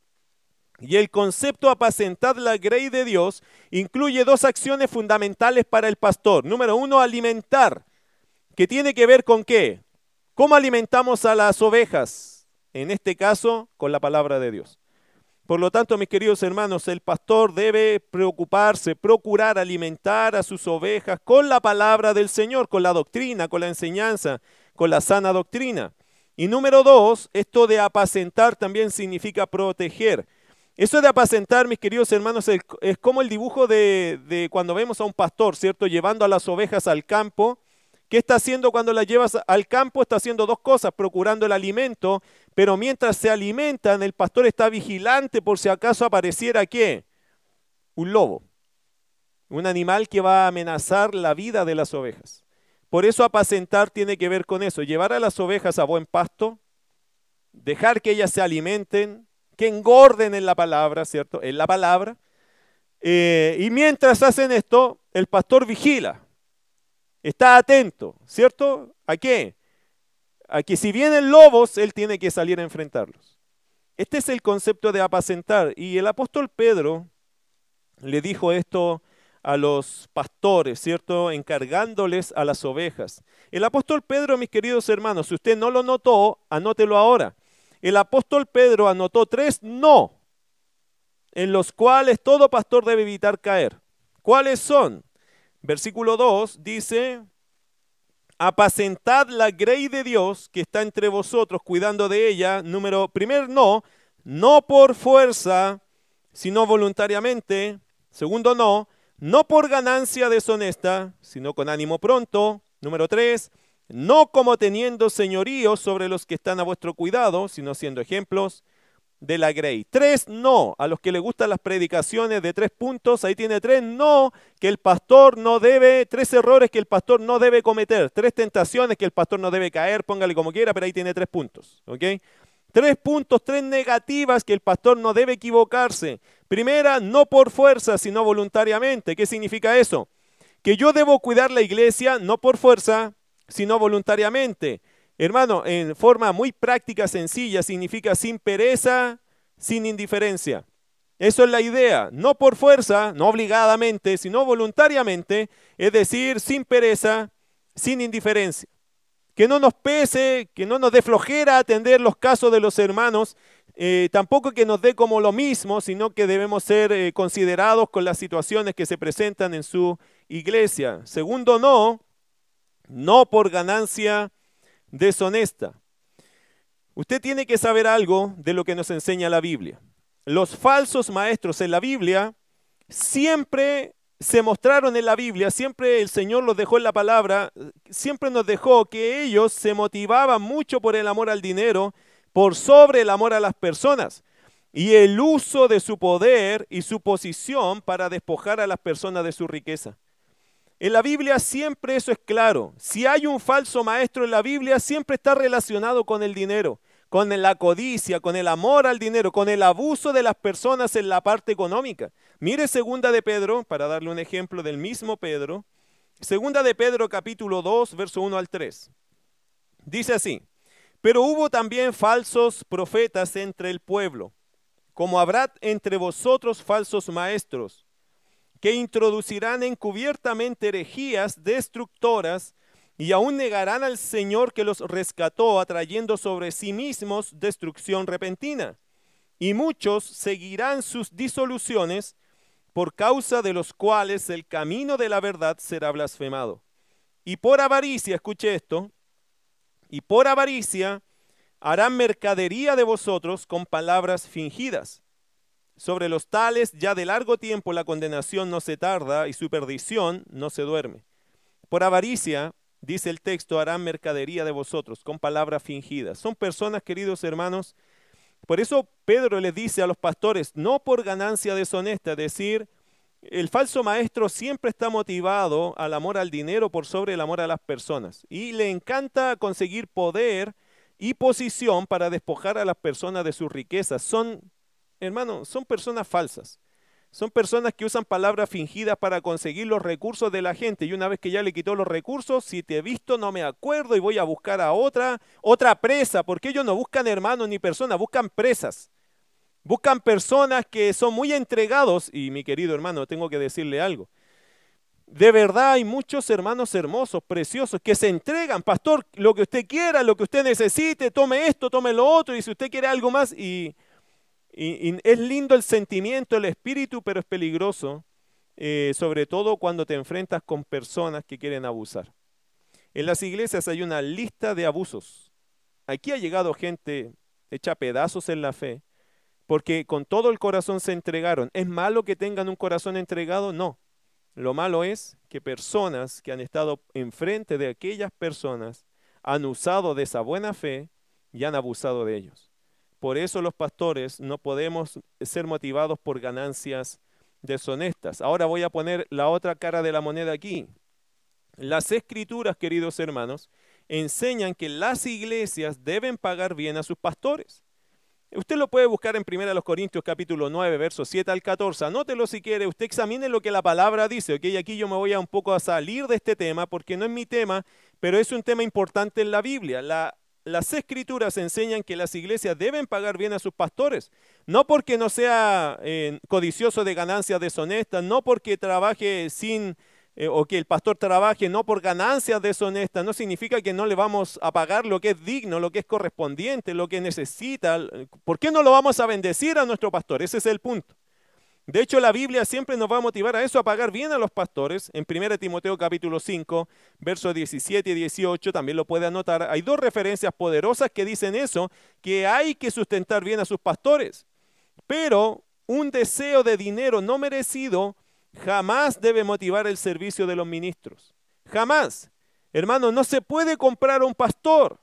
Y el concepto apacentad la grey de Dios incluye dos acciones fundamentales para el pastor. Número uno, alimentar, que tiene que ver con qué? ¿Cómo alimentamos a las ovejas? En este caso, con la palabra de Dios. Por lo tanto, mis queridos hermanos, el pastor debe preocuparse, procurar alimentar a sus ovejas con la palabra del Señor, con la doctrina, con la enseñanza, con la sana doctrina. Y número dos, esto de apacentar también significa proteger. Eso de apacentar, mis queridos hermanos, es, como el dibujo de, de cuando vemos a un pastor, ¿cierto? Llevando a las ovejas al campo ¿Qué está haciendo cuando la llevas al campo? Está haciendo dos cosas, procurando el alimento, pero mientras se alimentan, el pastor está vigilante por si acaso apareciera qué? Un lobo, un animal que va a amenazar la vida de las ovejas. Por eso apacentar tiene que ver con eso, llevar a las ovejas a buen pasto, dejar que ellas se alimenten, que engorden en la palabra, ¿cierto? En la palabra. Eh, y mientras hacen esto, el pastor vigila Está atento, ¿cierto? ¿A qué? A que si vienen lobos, él tiene que salir a enfrentarlos. Este es el concepto de apacentar. Y el apóstol Pedro le dijo esto a los pastores, ¿cierto? Encargándoles a las ovejas. El apóstol Pedro, mis queridos hermanos, si usted no lo notó, anótelo ahora. El apóstol Pedro anotó tres no, en los cuales todo pastor debe evitar caer. ¿Cuáles son? Versículo 2 dice, apacentad la grey de Dios que está entre vosotros, cuidando de ella. Número primer, no, no por fuerza, sino voluntariamente. Segundo, no, no por ganancia deshonesta, sino con ánimo pronto. Número tres, no como teniendo señorío sobre los que están a vuestro cuidado, sino siendo ejemplos de la Grey. Tres no, a los que les gustan las predicaciones de tres puntos, ahí tiene tres no, que el pastor no debe, tres errores que el pastor no debe cometer, tres tentaciones que el pastor no debe caer, póngale como quiera, pero ahí tiene tres puntos, ¿ok? Tres puntos, tres negativas que el pastor no debe equivocarse. Primera, no por fuerza, sino voluntariamente. ¿Qué significa eso? Que yo debo cuidar la iglesia no por fuerza, sino voluntariamente. Hermano, en forma muy práctica, sencilla, significa sin pereza, sin indiferencia. Eso es la idea, no por fuerza, no obligadamente, sino voluntariamente, es decir, sin pereza, sin indiferencia. Que no nos pese, que no nos dé flojera atender los casos de los hermanos, eh, tampoco que nos dé como lo mismo, sino que debemos ser eh, considerados con las situaciones que se presentan en su iglesia. Segundo, no, no por ganancia deshonesta. Usted tiene que saber algo de lo que nos enseña la Biblia. Los falsos maestros en la Biblia siempre se mostraron en la Biblia, siempre el Señor los dejó en la palabra, siempre nos dejó que ellos se motivaban mucho por el amor al dinero, por sobre el amor a las personas y el uso de su poder y su posición para despojar a las personas de su riqueza. En la Biblia siempre eso es claro. Si hay un falso maestro en la Biblia, siempre está relacionado con el dinero, con la codicia, con el amor al dinero, con el abuso de las personas en la parte económica. Mire segunda de Pedro, para darle un ejemplo del mismo Pedro. Segunda de Pedro capítulo 2, verso 1 al 3. Dice así, pero hubo también falsos profetas entre el pueblo, como habrá entre vosotros falsos maestros que introducirán encubiertamente herejías destructoras y aún negarán al Señor que los rescató, atrayendo sobre sí mismos destrucción repentina. Y muchos seguirán sus disoluciones, por causa de los cuales el camino de la verdad será blasfemado. Y por avaricia, escuche esto, y por avaricia harán mercadería de vosotros con palabras fingidas sobre los tales ya de largo tiempo la condenación no se tarda y su perdición no se duerme. Por avaricia, dice el texto, harán mercadería de vosotros con palabras fingidas. Son personas, queridos hermanos, por eso Pedro le dice a los pastores, no por ganancia deshonesta, es decir, el falso maestro siempre está motivado al amor al dinero por sobre el amor a las personas y le encanta conseguir poder y posición para despojar a las personas de sus riquezas. Son hermano, son personas falsas. Son personas que usan palabras fingidas para conseguir los recursos de la gente y una vez que ya le quitó los recursos, si te he visto no me acuerdo y voy a buscar a otra, otra presa, porque ellos no buscan hermanos ni personas, buscan presas. Buscan personas que son muy entregados y mi querido hermano, tengo que decirle algo. De verdad hay muchos hermanos hermosos, preciosos, que se entregan, pastor, lo que usted quiera, lo que usted necesite, tome esto, tome lo otro, y si usted quiere algo más, y y, es lindo el sentimiento, el espíritu, pero es peligroso, eh, sobre todo cuando te enfrentas con personas que quieren abusar. En las iglesias hay una lista de abusos. Aquí ha llegado gente hecha pedazos en la fe, porque con todo el corazón se entregaron. ¿Es malo que tengan un corazón entregado? No. Lo malo es que personas que han estado enfrente de aquellas personas han usado de esa buena fe y han abusado de ellos. Por eso los pastores no podemos ser motivados por ganancias deshonestas. Ahora voy a poner la otra cara de la moneda aquí. Las escrituras, queridos hermanos, enseñan que las iglesias deben pagar bien a sus pastores. Usted lo puede buscar en 1 Corintios capítulo 9, versos 7 al 14. Anótelo si quiere, usted examine lo que la palabra dice. ¿ok? Aquí yo me voy a un poco a salir de este tema porque no es mi tema, pero es un tema importante en la Biblia. La las escrituras enseñan que las iglesias deben pagar bien a sus pastores, no porque no sea eh, codicioso de ganancias deshonestas, no porque trabaje sin, eh, o que el pastor trabaje no por ganancias deshonestas, no significa que no le vamos a pagar lo que es digno, lo que es correspondiente, lo que necesita. ¿Por qué no lo vamos a bendecir a nuestro pastor? Ese es el punto. De hecho, la Biblia siempre nos va a motivar a eso, a pagar bien a los pastores. En 1 Timoteo capítulo 5, versos 17 y 18, también lo puede anotar. Hay dos referencias poderosas que dicen eso, que hay que sustentar bien a sus pastores. Pero un deseo de dinero no merecido jamás debe motivar el servicio de los ministros. Jamás. Hermano, no se puede comprar un pastor.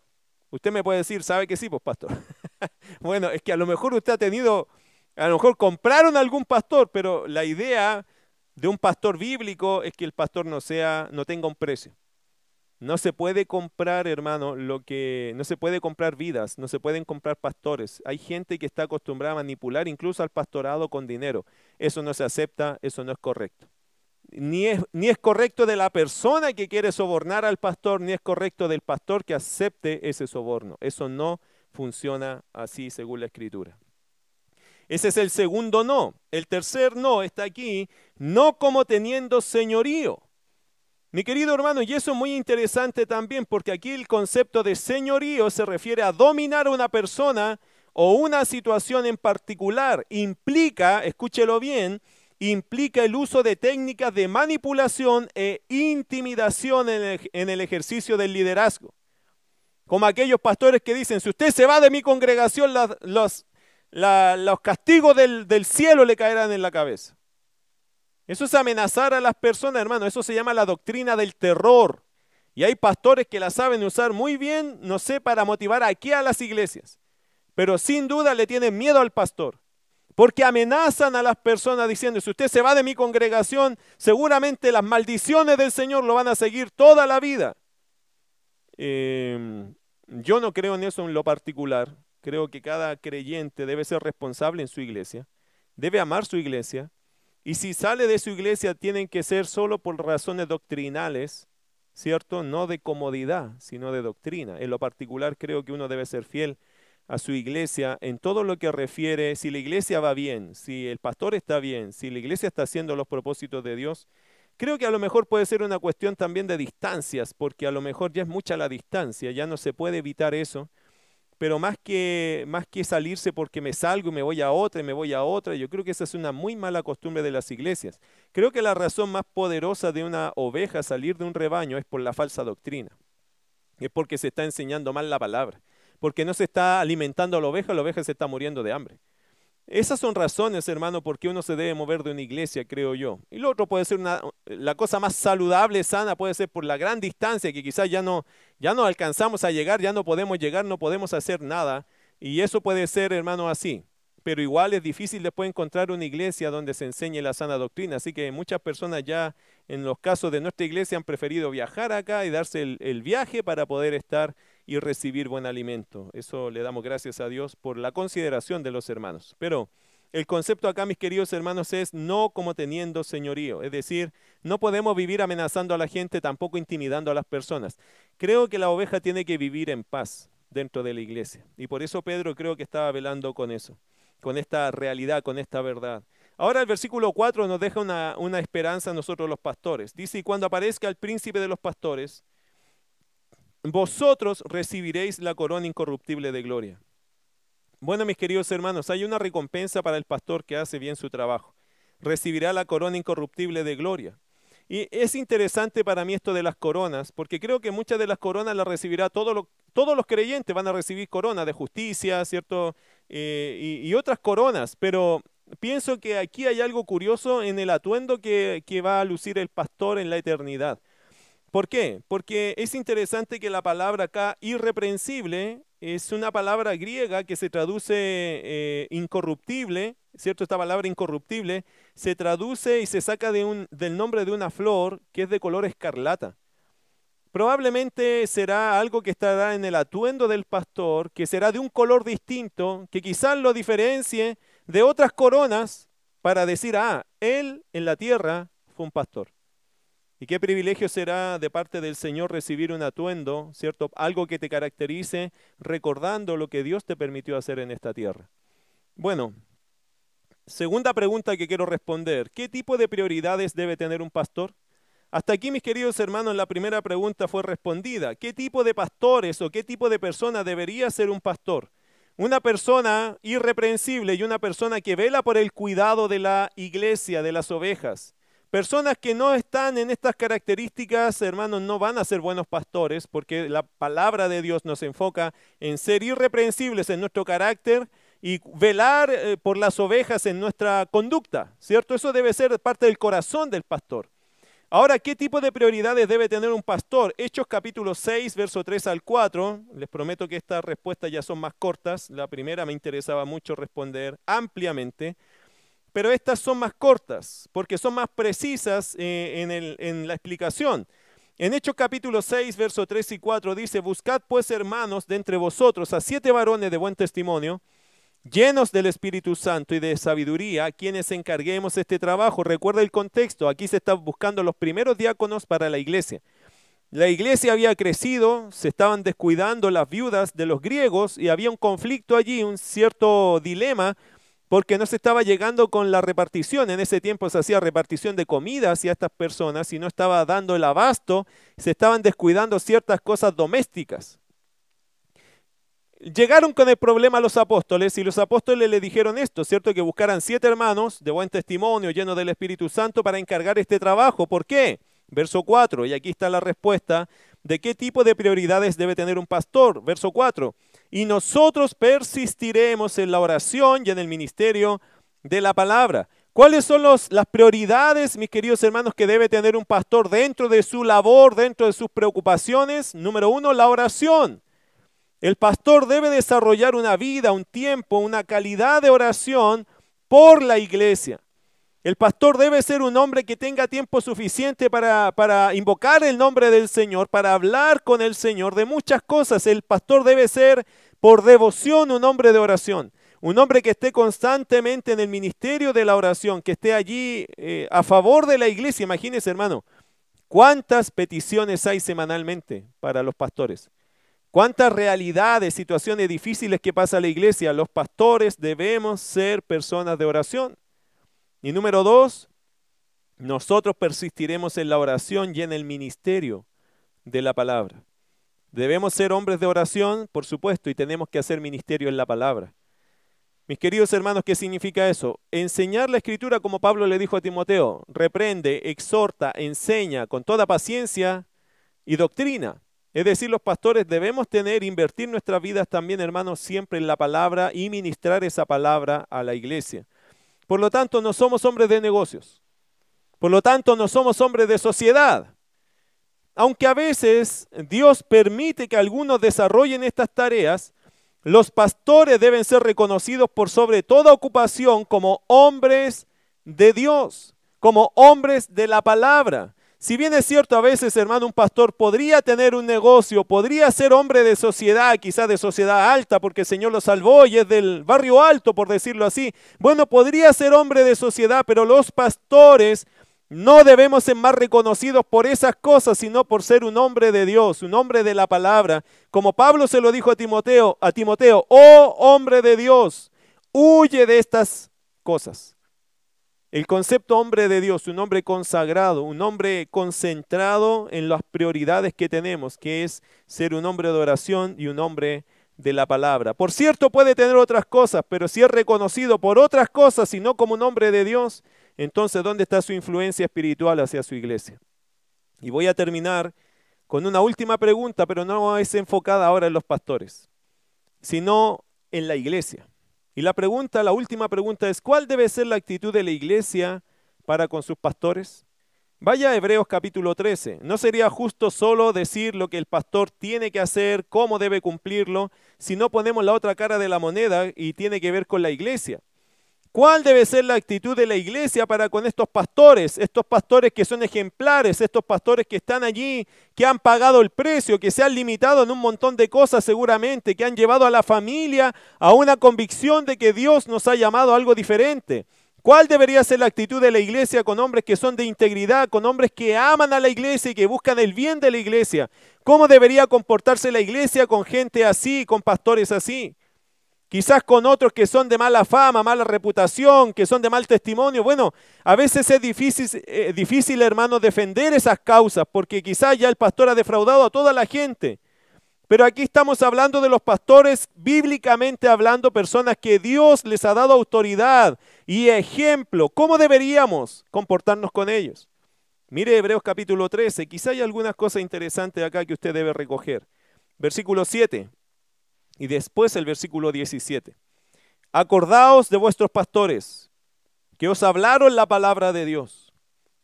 Usted me puede decir, ¿sabe que sí, pues pastor? bueno, es que a lo mejor usted ha tenido a lo mejor compraron algún pastor, pero la idea de un pastor bíblico es que el pastor no sea, no tenga un precio. No se puede comprar, hermano, lo que no se puede comprar vidas, no se pueden comprar pastores. Hay gente que está acostumbrada a manipular incluso al pastorado con dinero. Eso no se acepta, eso no es correcto. Ni es correcto de la persona que quiere sobornar al pastor, ni es correcto del pastor que acepte ese soborno. Eso no funciona así según la escritura. Ese es el segundo no. El tercer no está aquí, no como teniendo señorío. Mi querido hermano, y eso es muy interesante también, porque aquí el concepto de señorío se refiere a dominar a una persona o una situación en particular. Implica, escúchelo bien, implica el uso de técnicas de manipulación e intimidación en el, ejercicio del liderazgo. Como aquellos pastores que dicen, si usted se va de mi congregación, las, los, castigos del, del cielo le caerán en la cabeza. Eso es amenazar a las personas, hermano. Eso se llama la doctrina del terror. Y hay pastores que la saben usar muy bien, no sé, para motivar aquí a las iglesias. Pero sin duda le tienen miedo al pastor. Porque amenazan a las personas diciendo, si usted se va de mi congregación, seguramente las maldiciones del Señor lo van a seguir toda la vida. Em, yo no creo en eso en lo particular. Creo que cada creyente debe ser responsable en su iglesia, debe amar su iglesia, y si sale de su iglesia tienen que ser solo por razones doctrinales, ¿cierto? No de comodidad, sino de doctrina. En lo particular creo que uno debe ser fiel a su iglesia en todo lo que refiere, si la iglesia va bien, si el pastor está bien, si la iglesia está haciendo los propósitos de Dios, creo que a lo mejor puede ser una cuestión también de distancias, porque a lo mejor ya es mucha la distancia, ya no se puede evitar eso pero más que, más que salirse porque me salgo y me voy a otra y me voy a otra, yo creo que esa es una muy mala costumbre de las iglesias. Creo que la razón más poderosa de una oveja salir de un rebaño es por la falsa doctrina, es porque se está enseñando mal la palabra, porque no se está alimentando a la oveja, la oveja se está muriendo de hambre. Esas son razones, hermano, por qué uno se debe mover de una iglesia, creo yo. Y lo otro puede ser una, la cosa más saludable, sana, puede ser por la gran distancia que quizás ya no, ya no alcanzamos a llegar, ya no podemos llegar, no podemos hacer nada. Y eso puede ser, hermano, así. Pero igual es difícil después encontrar una iglesia donde se enseñe la sana doctrina. Así que muchas personas ya, en los casos de nuestra iglesia, han preferido viajar acá y darse el, el viaje para poder estar y recibir buen alimento. Eso le damos gracias a Dios por la consideración de los hermanos. Pero El concepto acá, mis queridos hermanos, es no como teniendo señorío. Es decir, no podemos vivir amenazando a la gente, tampoco intimidando a las personas. Creo que la oveja tiene que vivir en paz dentro de la iglesia. Y por eso Pedro creo que estaba velando con eso, con esta realidad, con esta verdad. Ahora el versículo 4 nos deja una, una esperanza a nosotros los pastores. Dice, y cuando aparezca el príncipe de los pastores, vosotros recibiréis la corona incorruptible de gloria. Bueno, mis queridos hermanos, hay una recompensa para el pastor que hace bien su trabajo. Recibirá la corona incorruptible de gloria. Y es interesante para mí esto de las coronas, porque creo que muchas de las coronas las recibirá todo todos los creyentes, van a recibir corona de justicia, ¿cierto? Eh, y, otras coronas, pero pienso que aquí hay algo curioso en el atuendo que va a lucir el pastor en la eternidad. ¿Por qué? Porque es interesante que la palabra acá, irreprensible, es una palabra griega que se traduce eh, incorruptible, ¿cierto? Esta palabra incorruptible se traduce y se saca de un, del nombre de una flor que es de color escarlata. Probablemente será algo que estará en el atuendo del pastor, que será de un color distinto, que quizás lo diferencie de otras coronas para decir, ah, él en la tierra fue un pastor. Y qué privilegio será de parte del Señor recibir un atuendo, ¿cierto? Algo que te caracterice recordando lo que Dios te permitió hacer en esta tierra. Bueno, segunda pregunta que quiero responder. ¿Qué tipo de prioridades debe tener un pastor? Hasta aquí, mis queridos hermanos, la primera pregunta fue respondida. ¿Qué tipo de pastores o qué tipo de persona debería ser un pastor? Una persona irreprensible y una persona que vela por el cuidado de la iglesia, de las ovejas. Personas que no están en estas características, hermanos, no van a ser buenos pastores porque la palabra de Dios nos enfoca en ser irreprensibles en nuestro carácter y velar eh, por las ovejas en nuestra conducta, ¿cierto? Eso debe ser parte del corazón del pastor. Ahora, ¿qué tipo de prioridades debe tener un pastor? Hechos capítulo 6, verso 3 al 4. Les prometo que estas respuestas ya son más cortas. La primera me interesaba mucho responder ampliamente pero estas son más cortas porque son más precisas eh, en, la explicación. En Hechos capítulo 6, verso 3 y 4 dice, Buscad pues hermanos de entre vosotros a siete varones de buen testimonio, llenos del Espíritu Santo y de sabiduría, quienes encarguemos este trabajo. Recuerda el contexto, aquí se están buscando los primeros diáconos para la iglesia. La iglesia había crecido, se estaban descuidando las viudas de los griegos y había un conflicto allí, un cierto dilema porque no se estaba llegando con la repartición. En ese tiempo se hacía repartición de comida hacia estas personas y no estaba dando el abasto, se estaban descuidando ciertas cosas domésticas. Llegaron con el problema los apóstoles y los apóstoles le dijeron esto, ¿cierto? Que buscaran siete hermanos de buen testimonio, llenos del Espíritu Santo, para encargar este trabajo. ¿Por qué? Verso 4, y aquí está la respuesta de qué tipo de prioridades debe tener un pastor. Verso 4, y nosotros persistiremos en la oración y en el ministerio de la palabra. ¿Cuáles son las prioridades, mis queridos hermanos, que debe tener un pastor dentro de su labor, dentro de sus preocupaciones? Número uno, la oración. El pastor debe desarrollar una vida, un tiempo, una calidad de oración por la iglesia. El pastor debe ser un hombre que tenga tiempo suficiente para, para, invocar el nombre del Señor, para hablar con el Señor de muchas cosas. El pastor debe ser por devoción un hombre de oración. Un hombre que esté constantemente en el ministerio de la oración, que esté allí eh, a favor de la iglesia. Imagínese, hermano, cuántas peticiones hay semanalmente para los pastores. Cuántas realidades, situaciones difíciles que pasa la iglesia. Los pastores debemos ser personas de oración. Y número dos, nosotros persistiremos en la oración y en el ministerio de la palabra. Debemos ser hombres de oración, por supuesto, y tenemos que hacer ministerio en la palabra. Mis queridos hermanos, ¿qué significa eso? Enseñar la escritura como Pablo le dijo a Timoteo, reprende, exhorta, enseña con toda paciencia y doctrina. Es decir, los pastores debemos tener, invertir nuestras vidas también, hermanos, siempre en la palabra y ministrar esa palabra a la iglesia. Por lo tanto, no somos hombres de negocios. Por lo tanto, no somos hombres de sociedad. Aunque a veces Dios permite que algunos desarrollen estas tareas, los pastores deben ser reconocidos por sobre toda ocupación como hombres de Dios, como hombres de la palabra. Si bien es cierto a veces, hermano, un pastor podría tener un negocio, podría ser hombre de sociedad, quizás de sociedad alta, porque el Señor lo salvó y es del barrio alto, por decirlo así. Bueno, podría ser hombre de sociedad, pero los pastores no debemos ser más reconocidos por esas cosas, sino por ser un hombre de Dios, un hombre de la palabra. Como Pablo se lo dijo a Timoteo, a Timoteo, oh hombre de Dios, huye de estas cosas. El concepto hombre de Dios, un hombre consagrado, un hombre concentrado en las prioridades que tenemos, que es ser un hombre de oración y un hombre de la palabra. Por cierto, puede tener otras cosas, pero si es reconocido por otras cosas y no como un hombre de Dios, entonces ¿dónde está su influencia espiritual hacia su iglesia? Y voy a terminar con una última pregunta, pero no es enfocada ahora en los pastores, sino en la iglesia. Y la pregunta, la última pregunta es, ¿cuál debe ser la actitud de la iglesia para con sus pastores? Vaya a Hebreos capítulo 13. No sería justo solo decir lo que el pastor tiene que hacer, cómo debe cumplirlo, si no ponemos la otra cara de la moneda y tiene que ver con la iglesia. ¿Cuál debe ser la actitud de la iglesia para con estos pastores? Estos pastores que son ejemplares, estos pastores que están allí, que han pagado el precio, que se han limitado en un montón de cosas seguramente, que han llevado a la familia a una convicción de que Dios nos ha llamado a algo diferente. ¿Cuál debería ser la actitud de la iglesia con hombres que son de integridad, con hombres que aman a la iglesia y que buscan el bien de la iglesia? ¿Cómo debería comportarse la iglesia con gente así, con pastores así? Quizás con otros que son de mala fama, mala reputación, que son de mal testimonio. Bueno, a veces es difícil, eh, difícil, hermano, defender esas causas, porque quizás ya el pastor ha defraudado a toda la gente. Pero aquí estamos hablando de los pastores, bíblicamente hablando, personas que Dios les ha dado autoridad y ejemplo. ¿Cómo deberíamos comportarnos con ellos? Mire Hebreos capítulo 13, quizá hay algunas cosas interesantes acá que usted debe recoger. Versículo 7. Y después el versículo 17. Acordaos de vuestros pastores, que os hablaron la palabra de Dios.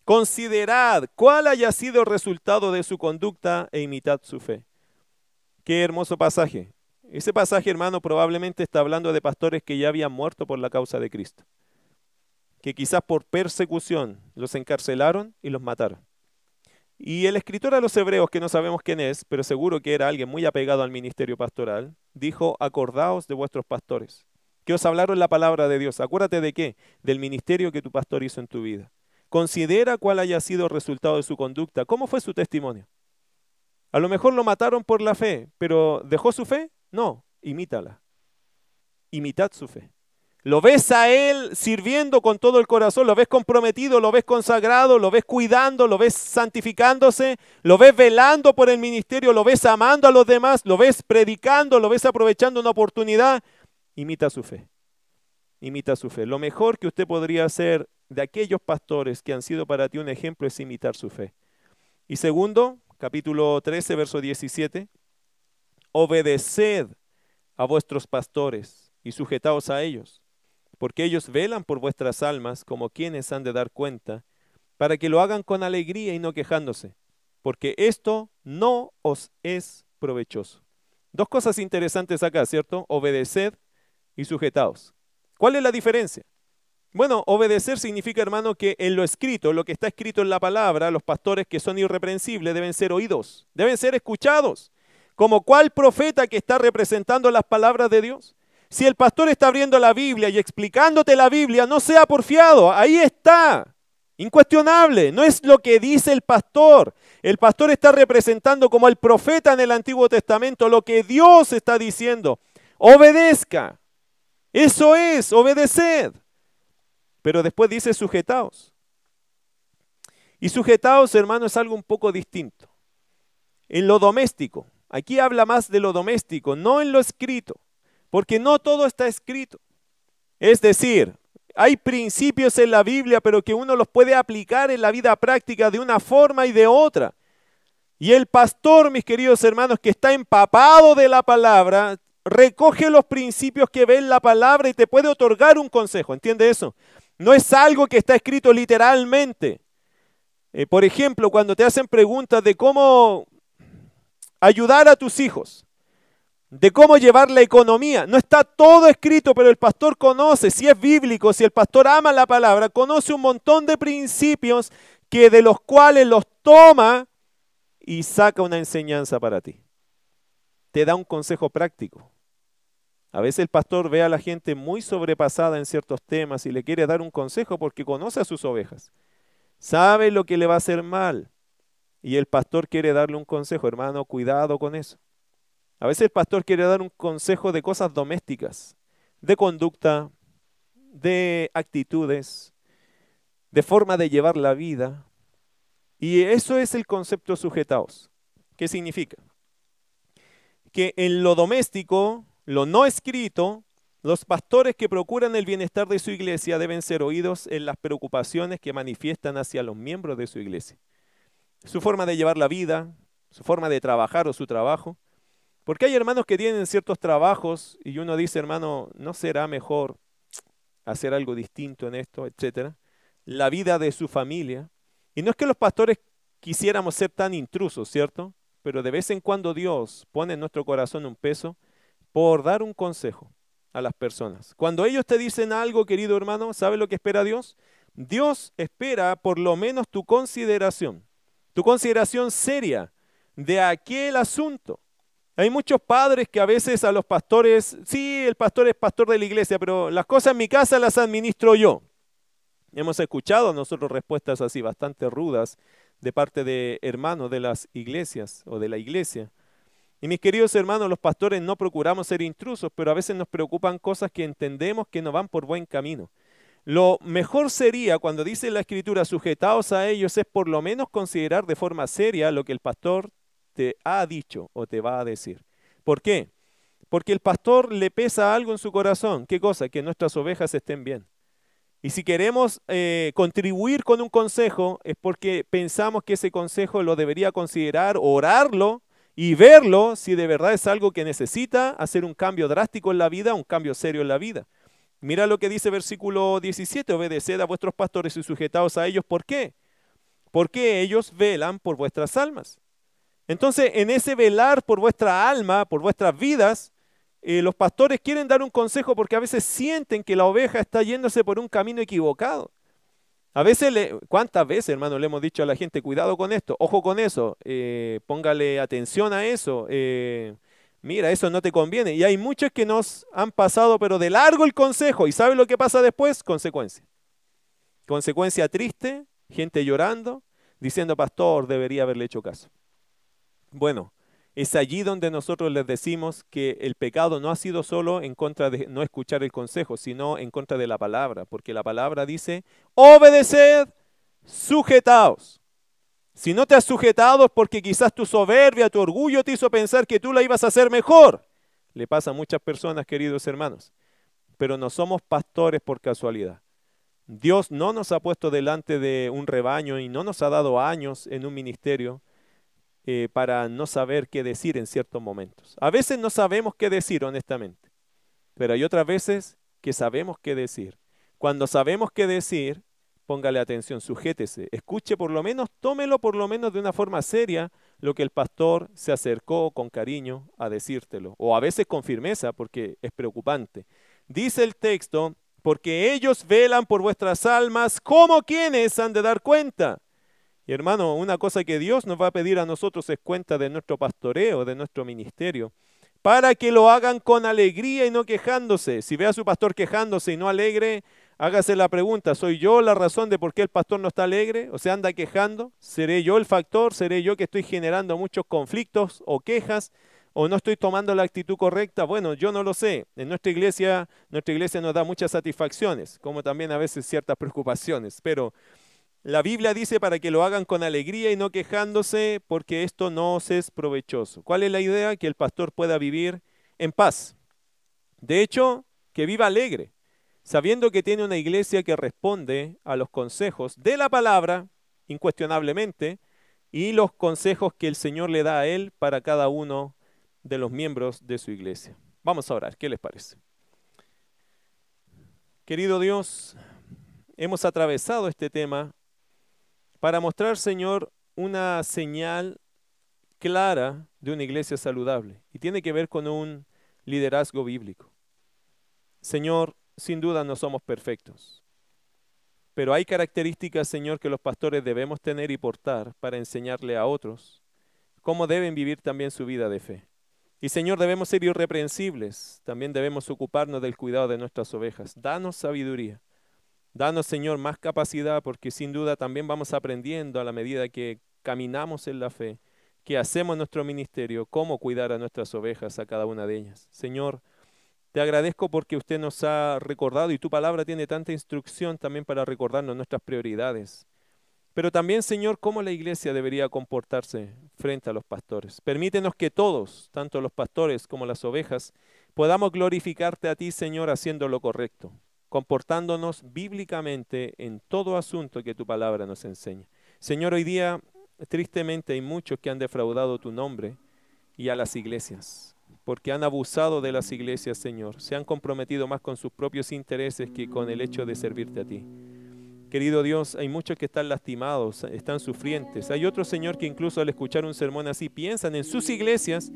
Considerad cuál haya sido el resultado de su conducta e imitad su fe. Qué hermoso pasaje. Ese pasaje, hermano, probablemente está hablando de pastores que ya habían muerto por la causa de Cristo. Que quizás por persecución los encarcelaron y los mataron. Y el escritor a los hebreos, que no sabemos quién es, pero seguro que era alguien muy apegado al ministerio pastoral, dijo, acordaos de vuestros pastores, que os hablaron la palabra de Dios. Acuérdate de qué? Del ministerio que tu pastor hizo en tu vida. Considera cuál haya sido el resultado de su conducta. ¿Cómo fue su testimonio? A lo mejor lo mataron por la fe, pero ¿dejó su fe? No, imítala. Imitad su fe. Lo ves a Él sirviendo con todo el corazón, lo ves comprometido, lo ves consagrado, lo ves cuidando, lo ves santificándose, lo ves velando por el ministerio, lo ves amando a los demás, lo ves predicando, lo ves aprovechando una oportunidad. Imita su fe. Imita su fe. Lo mejor que usted podría hacer de aquellos pastores que han sido para ti un ejemplo es imitar su fe. Y segundo, capítulo 13, verso 17, obedeced a vuestros pastores y sujetaos a ellos porque ellos velan por vuestras almas como quienes han de dar cuenta, para que lo hagan con alegría y no quejándose, porque esto no os es provechoso. Dos cosas interesantes acá, ¿cierto? Obedeced y sujetaos. ¿Cuál es la diferencia? Bueno, obedecer significa, hermano, que en lo escrito, lo que está escrito en la palabra, los pastores que son irreprensibles deben ser oídos, deben ser escuchados, como cual profeta que está representando las palabras de Dios. Si el pastor está abriendo la Biblia y explicándote la Biblia, no sea porfiado, ahí está. Incuestionable, no es lo que dice el pastor. El pastor está representando como el profeta en el Antiguo Testamento lo que Dios está diciendo. Obedezca. Eso es, obedeced. Pero después dice sujetaos. Y sujetaos, hermano, es algo un poco distinto. En lo doméstico. Aquí habla más de lo doméstico, no en lo escrito porque no todo está escrito. Es decir, hay principios en la Biblia, pero que uno los puede aplicar en la vida práctica de una forma y de otra. Y el pastor, mis queridos hermanos, que está empapado de la palabra, recoge los principios que ve en la palabra y te puede otorgar un consejo. ¿Entiende eso? No es algo que está escrito literalmente. Eh, por ejemplo, cuando te hacen preguntas de cómo ayudar a tus hijos, de cómo llevar la economía. No está todo escrito, pero el pastor conoce, si es bíblico, si el pastor ama la palabra, conoce un montón de principios que de los cuales los toma y saca una enseñanza para ti. Te da un consejo práctico. A veces el pastor ve a la gente muy sobrepasada en ciertos temas y le quiere dar un consejo porque conoce a sus ovejas. Sabe lo que le va a hacer mal. Y el pastor quiere darle un consejo, hermano, cuidado con eso. A veces el pastor quiere dar un consejo de cosas domésticas, de conducta, de actitudes, de forma de llevar la vida. Y eso es el concepto sujetaos. ¿Qué significa? Que en lo doméstico, lo no escrito, los pastores que procuran el bienestar de su iglesia deben ser oídos en las preocupaciones que manifiestan hacia los miembros de su iglesia. Su forma de llevar la vida, su forma de trabajar o su trabajo. Porque hay hermanos que tienen ciertos trabajos y uno dice, hermano, ¿no será mejor hacer algo distinto en esto, etcétera? La vida de su familia. Y no es que los pastores quisiéramos ser tan intrusos, ¿cierto? Pero de vez en cuando Dios pone en nuestro corazón un peso por dar un consejo a las personas. Cuando ellos te dicen algo, querido hermano, ¿sabe lo que espera Dios? Dios espera por lo menos tu consideración, tu consideración seria de aquel asunto. Hay muchos padres que a veces a los pastores, sí, el pastor es pastor de la iglesia, pero las cosas en mi casa las administro yo. Hemos escuchado nosotros respuestas así bastante rudas de parte de hermanos de las iglesias o de la iglesia. Y mis queridos hermanos, los pastores no procuramos ser intrusos, pero a veces nos preocupan cosas que entendemos que no van por buen camino. Lo mejor sería, cuando dice la escritura, sujetaos a ellos, es por lo menos considerar de forma seria lo que el pastor te ha dicho o te va a decir. ¿Por qué? Porque el pastor le pesa algo en su corazón. ¿Qué cosa? Que nuestras ovejas estén bien. Y si queremos eh, contribuir con un consejo, es porque pensamos que ese consejo lo debería considerar, orarlo y verlo si de verdad es algo que necesita hacer un cambio drástico en la vida, un cambio serio en la vida. Mira lo que dice versículo 17, obedeced a vuestros pastores y sujetaos a ellos. ¿Por qué? Porque ellos velan por vuestras almas. Entonces, en ese velar por vuestra alma, por vuestras vidas, eh, los pastores quieren dar un consejo porque a veces sienten que la oveja está yéndose por un camino equivocado. A veces, le, ¿cuántas veces, hermano, le hemos dicho a la gente, cuidado con esto, ojo con eso, eh, póngale atención a eso, eh, mira, eso no te conviene? Y hay muchos que nos han pasado, pero de largo el consejo, ¿y sabe lo que pasa después? Consecuencia. Consecuencia triste, gente llorando, diciendo, pastor, debería haberle hecho caso. Bueno, es allí donde nosotros les decimos que el pecado no ha sido solo en contra de no escuchar el consejo, sino en contra de la palabra, porque la palabra dice, obedeced, sujetaos. Si no te has sujetado porque quizás tu soberbia, tu orgullo te hizo pensar que tú la ibas a hacer mejor. Le pasa a muchas personas, queridos hermanos. Pero no somos pastores por casualidad. Dios no nos ha puesto delante de un rebaño y no nos ha dado años en un ministerio eh, para no saber qué decir en ciertos momentos. A veces no sabemos qué decir, honestamente, pero hay otras veces que sabemos qué decir. Cuando sabemos qué decir, póngale atención, sujétese, escuche por lo menos, tómelo por lo menos de una forma seria lo que el pastor se acercó con cariño a decírtelo, o a veces con firmeza, porque es preocupante. Dice el texto, porque ellos velan por vuestras almas como quienes han de dar cuenta. Y hermano, una cosa que Dios nos va a pedir a nosotros es cuenta de nuestro pastoreo, de nuestro ministerio, para que lo hagan con alegría y no quejándose. Si ve a su pastor quejándose y no alegre, hágase la pregunta, ¿soy yo la razón de por qué el pastor no está alegre? O se anda quejando. ¿Seré yo el factor? ¿Seré yo que estoy generando muchos conflictos o quejas? ¿O no estoy tomando la actitud correcta? Bueno, yo no lo sé. En nuestra iglesia, nuestra iglesia nos da muchas satisfacciones, como también a veces ciertas preocupaciones, pero la Biblia dice para que lo hagan con alegría y no quejándose, porque esto no os es provechoso. ¿Cuál es la idea? Que el pastor pueda vivir en paz. De hecho, que viva alegre, sabiendo que tiene una iglesia que responde a los consejos de la palabra, incuestionablemente, y los consejos que el Señor le da a él para cada uno de los miembros de su iglesia. Vamos a orar, ¿qué les parece? Querido Dios, hemos atravesado este tema para mostrar, Señor, una señal clara de una iglesia saludable. Y tiene que ver con un liderazgo bíblico. Señor, sin duda no somos perfectos. Pero hay características, Señor, que los pastores debemos tener y portar para enseñarle a otros cómo deben vivir también su vida de fe. Y Señor, debemos ser irreprensibles, también debemos ocuparnos del cuidado de nuestras ovejas. Danos sabiduría, danos, Señor, más capacidad, porque sin duda también vamos aprendiendo a la medida que caminamos en la fe, que hacemos nuestro ministerio, cómo cuidar a nuestras ovejas, a cada una de ellas. Señor, te agradezco porque usted nos ha recordado y tu palabra tiene tanta instrucción también para recordarnos nuestras prioridades. Pero también, Señor, cómo la iglesia debería comportarse frente a los pastores. Permítenos que todos, tanto los pastores como las ovejas, podamos glorificarte a ti, Señor, haciendo lo correcto, comportándonos bíblicamente en todo asunto que tu palabra nos enseña. Señor, hoy día, tristemente, hay muchos que han defraudado tu nombre y a las iglesias, porque han abusado de las iglesias, Señor. Se han comprometido más con sus propios intereses que con el hecho de servirte a ti. Querido Dios, hay muchos que están lastimados, están sufrientes. Hay otros, Señor, que incluso al escuchar un sermón así piensan en sus iglesias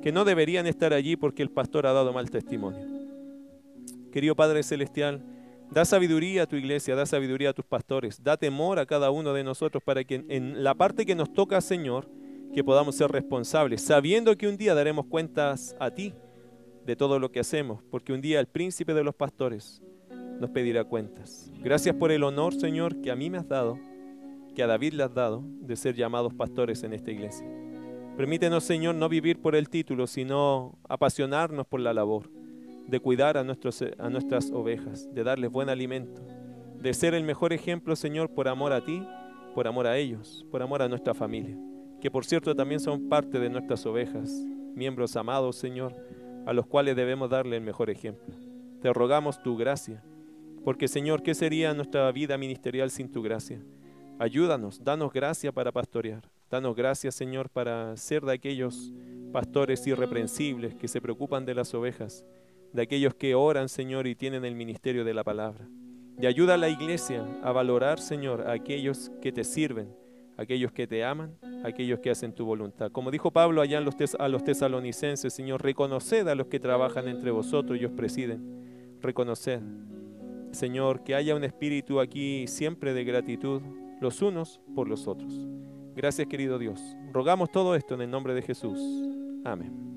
que no deberían estar allí porque el pastor ha dado mal testimonio. Querido Padre Celestial, da sabiduría a tu iglesia, da sabiduría a tus pastores, da temor a cada uno de nosotros para que en la parte que nos toca, Señor, que podamos ser responsables, sabiendo que un día daremos cuentas a ti de todo lo que hacemos, porque un día el príncipe de los pastores nos pedirá cuentas. Gracias por el honor, Señor, que a mí me has dado, que a David le has dado, de ser llamados pastores en esta iglesia. Permítenos, Señor, no vivir por el título, sino apasionarnos por la labor, de cuidar a, nuestros, a nuestras ovejas, de darles buen alimento, de ser el mejor ejemplo, Señor, por amor a ti, por amor a ellos, por amor a nuestra familia, que por cierto también son parte de nuestras ovejas, miembros amados, Señor, a los cuales debemos darle el mejor ejemplo. Te rogamos tu gracia porque Señor, ¿qué sería nuestra vida ministerial sin tu gracia? Ayúdanos, danos gracia para pastorear. Danos gracia, Señor, para ser de aquellos pastores irreprensibles que se preocupan de las ovejas, de aquellos que oran, Señor, y tienen el ministerio de la palabra. Y ayuda a la iglesia a valorar, Señor, a aquellos que te sirven, aquellos que te aman, aquellos que hacen tu voluntad. Como dijo Pablo allá a los tesalonicenses, Señor, reconoced a los que trabajan entre vosotros y os presiden. Reconoced. Señor, que haya un espíritu aquí siempre de gratitud los unos por los otros. Gracias querido Dios. Rogamos todo esto en el nombre de Jesús. Amén.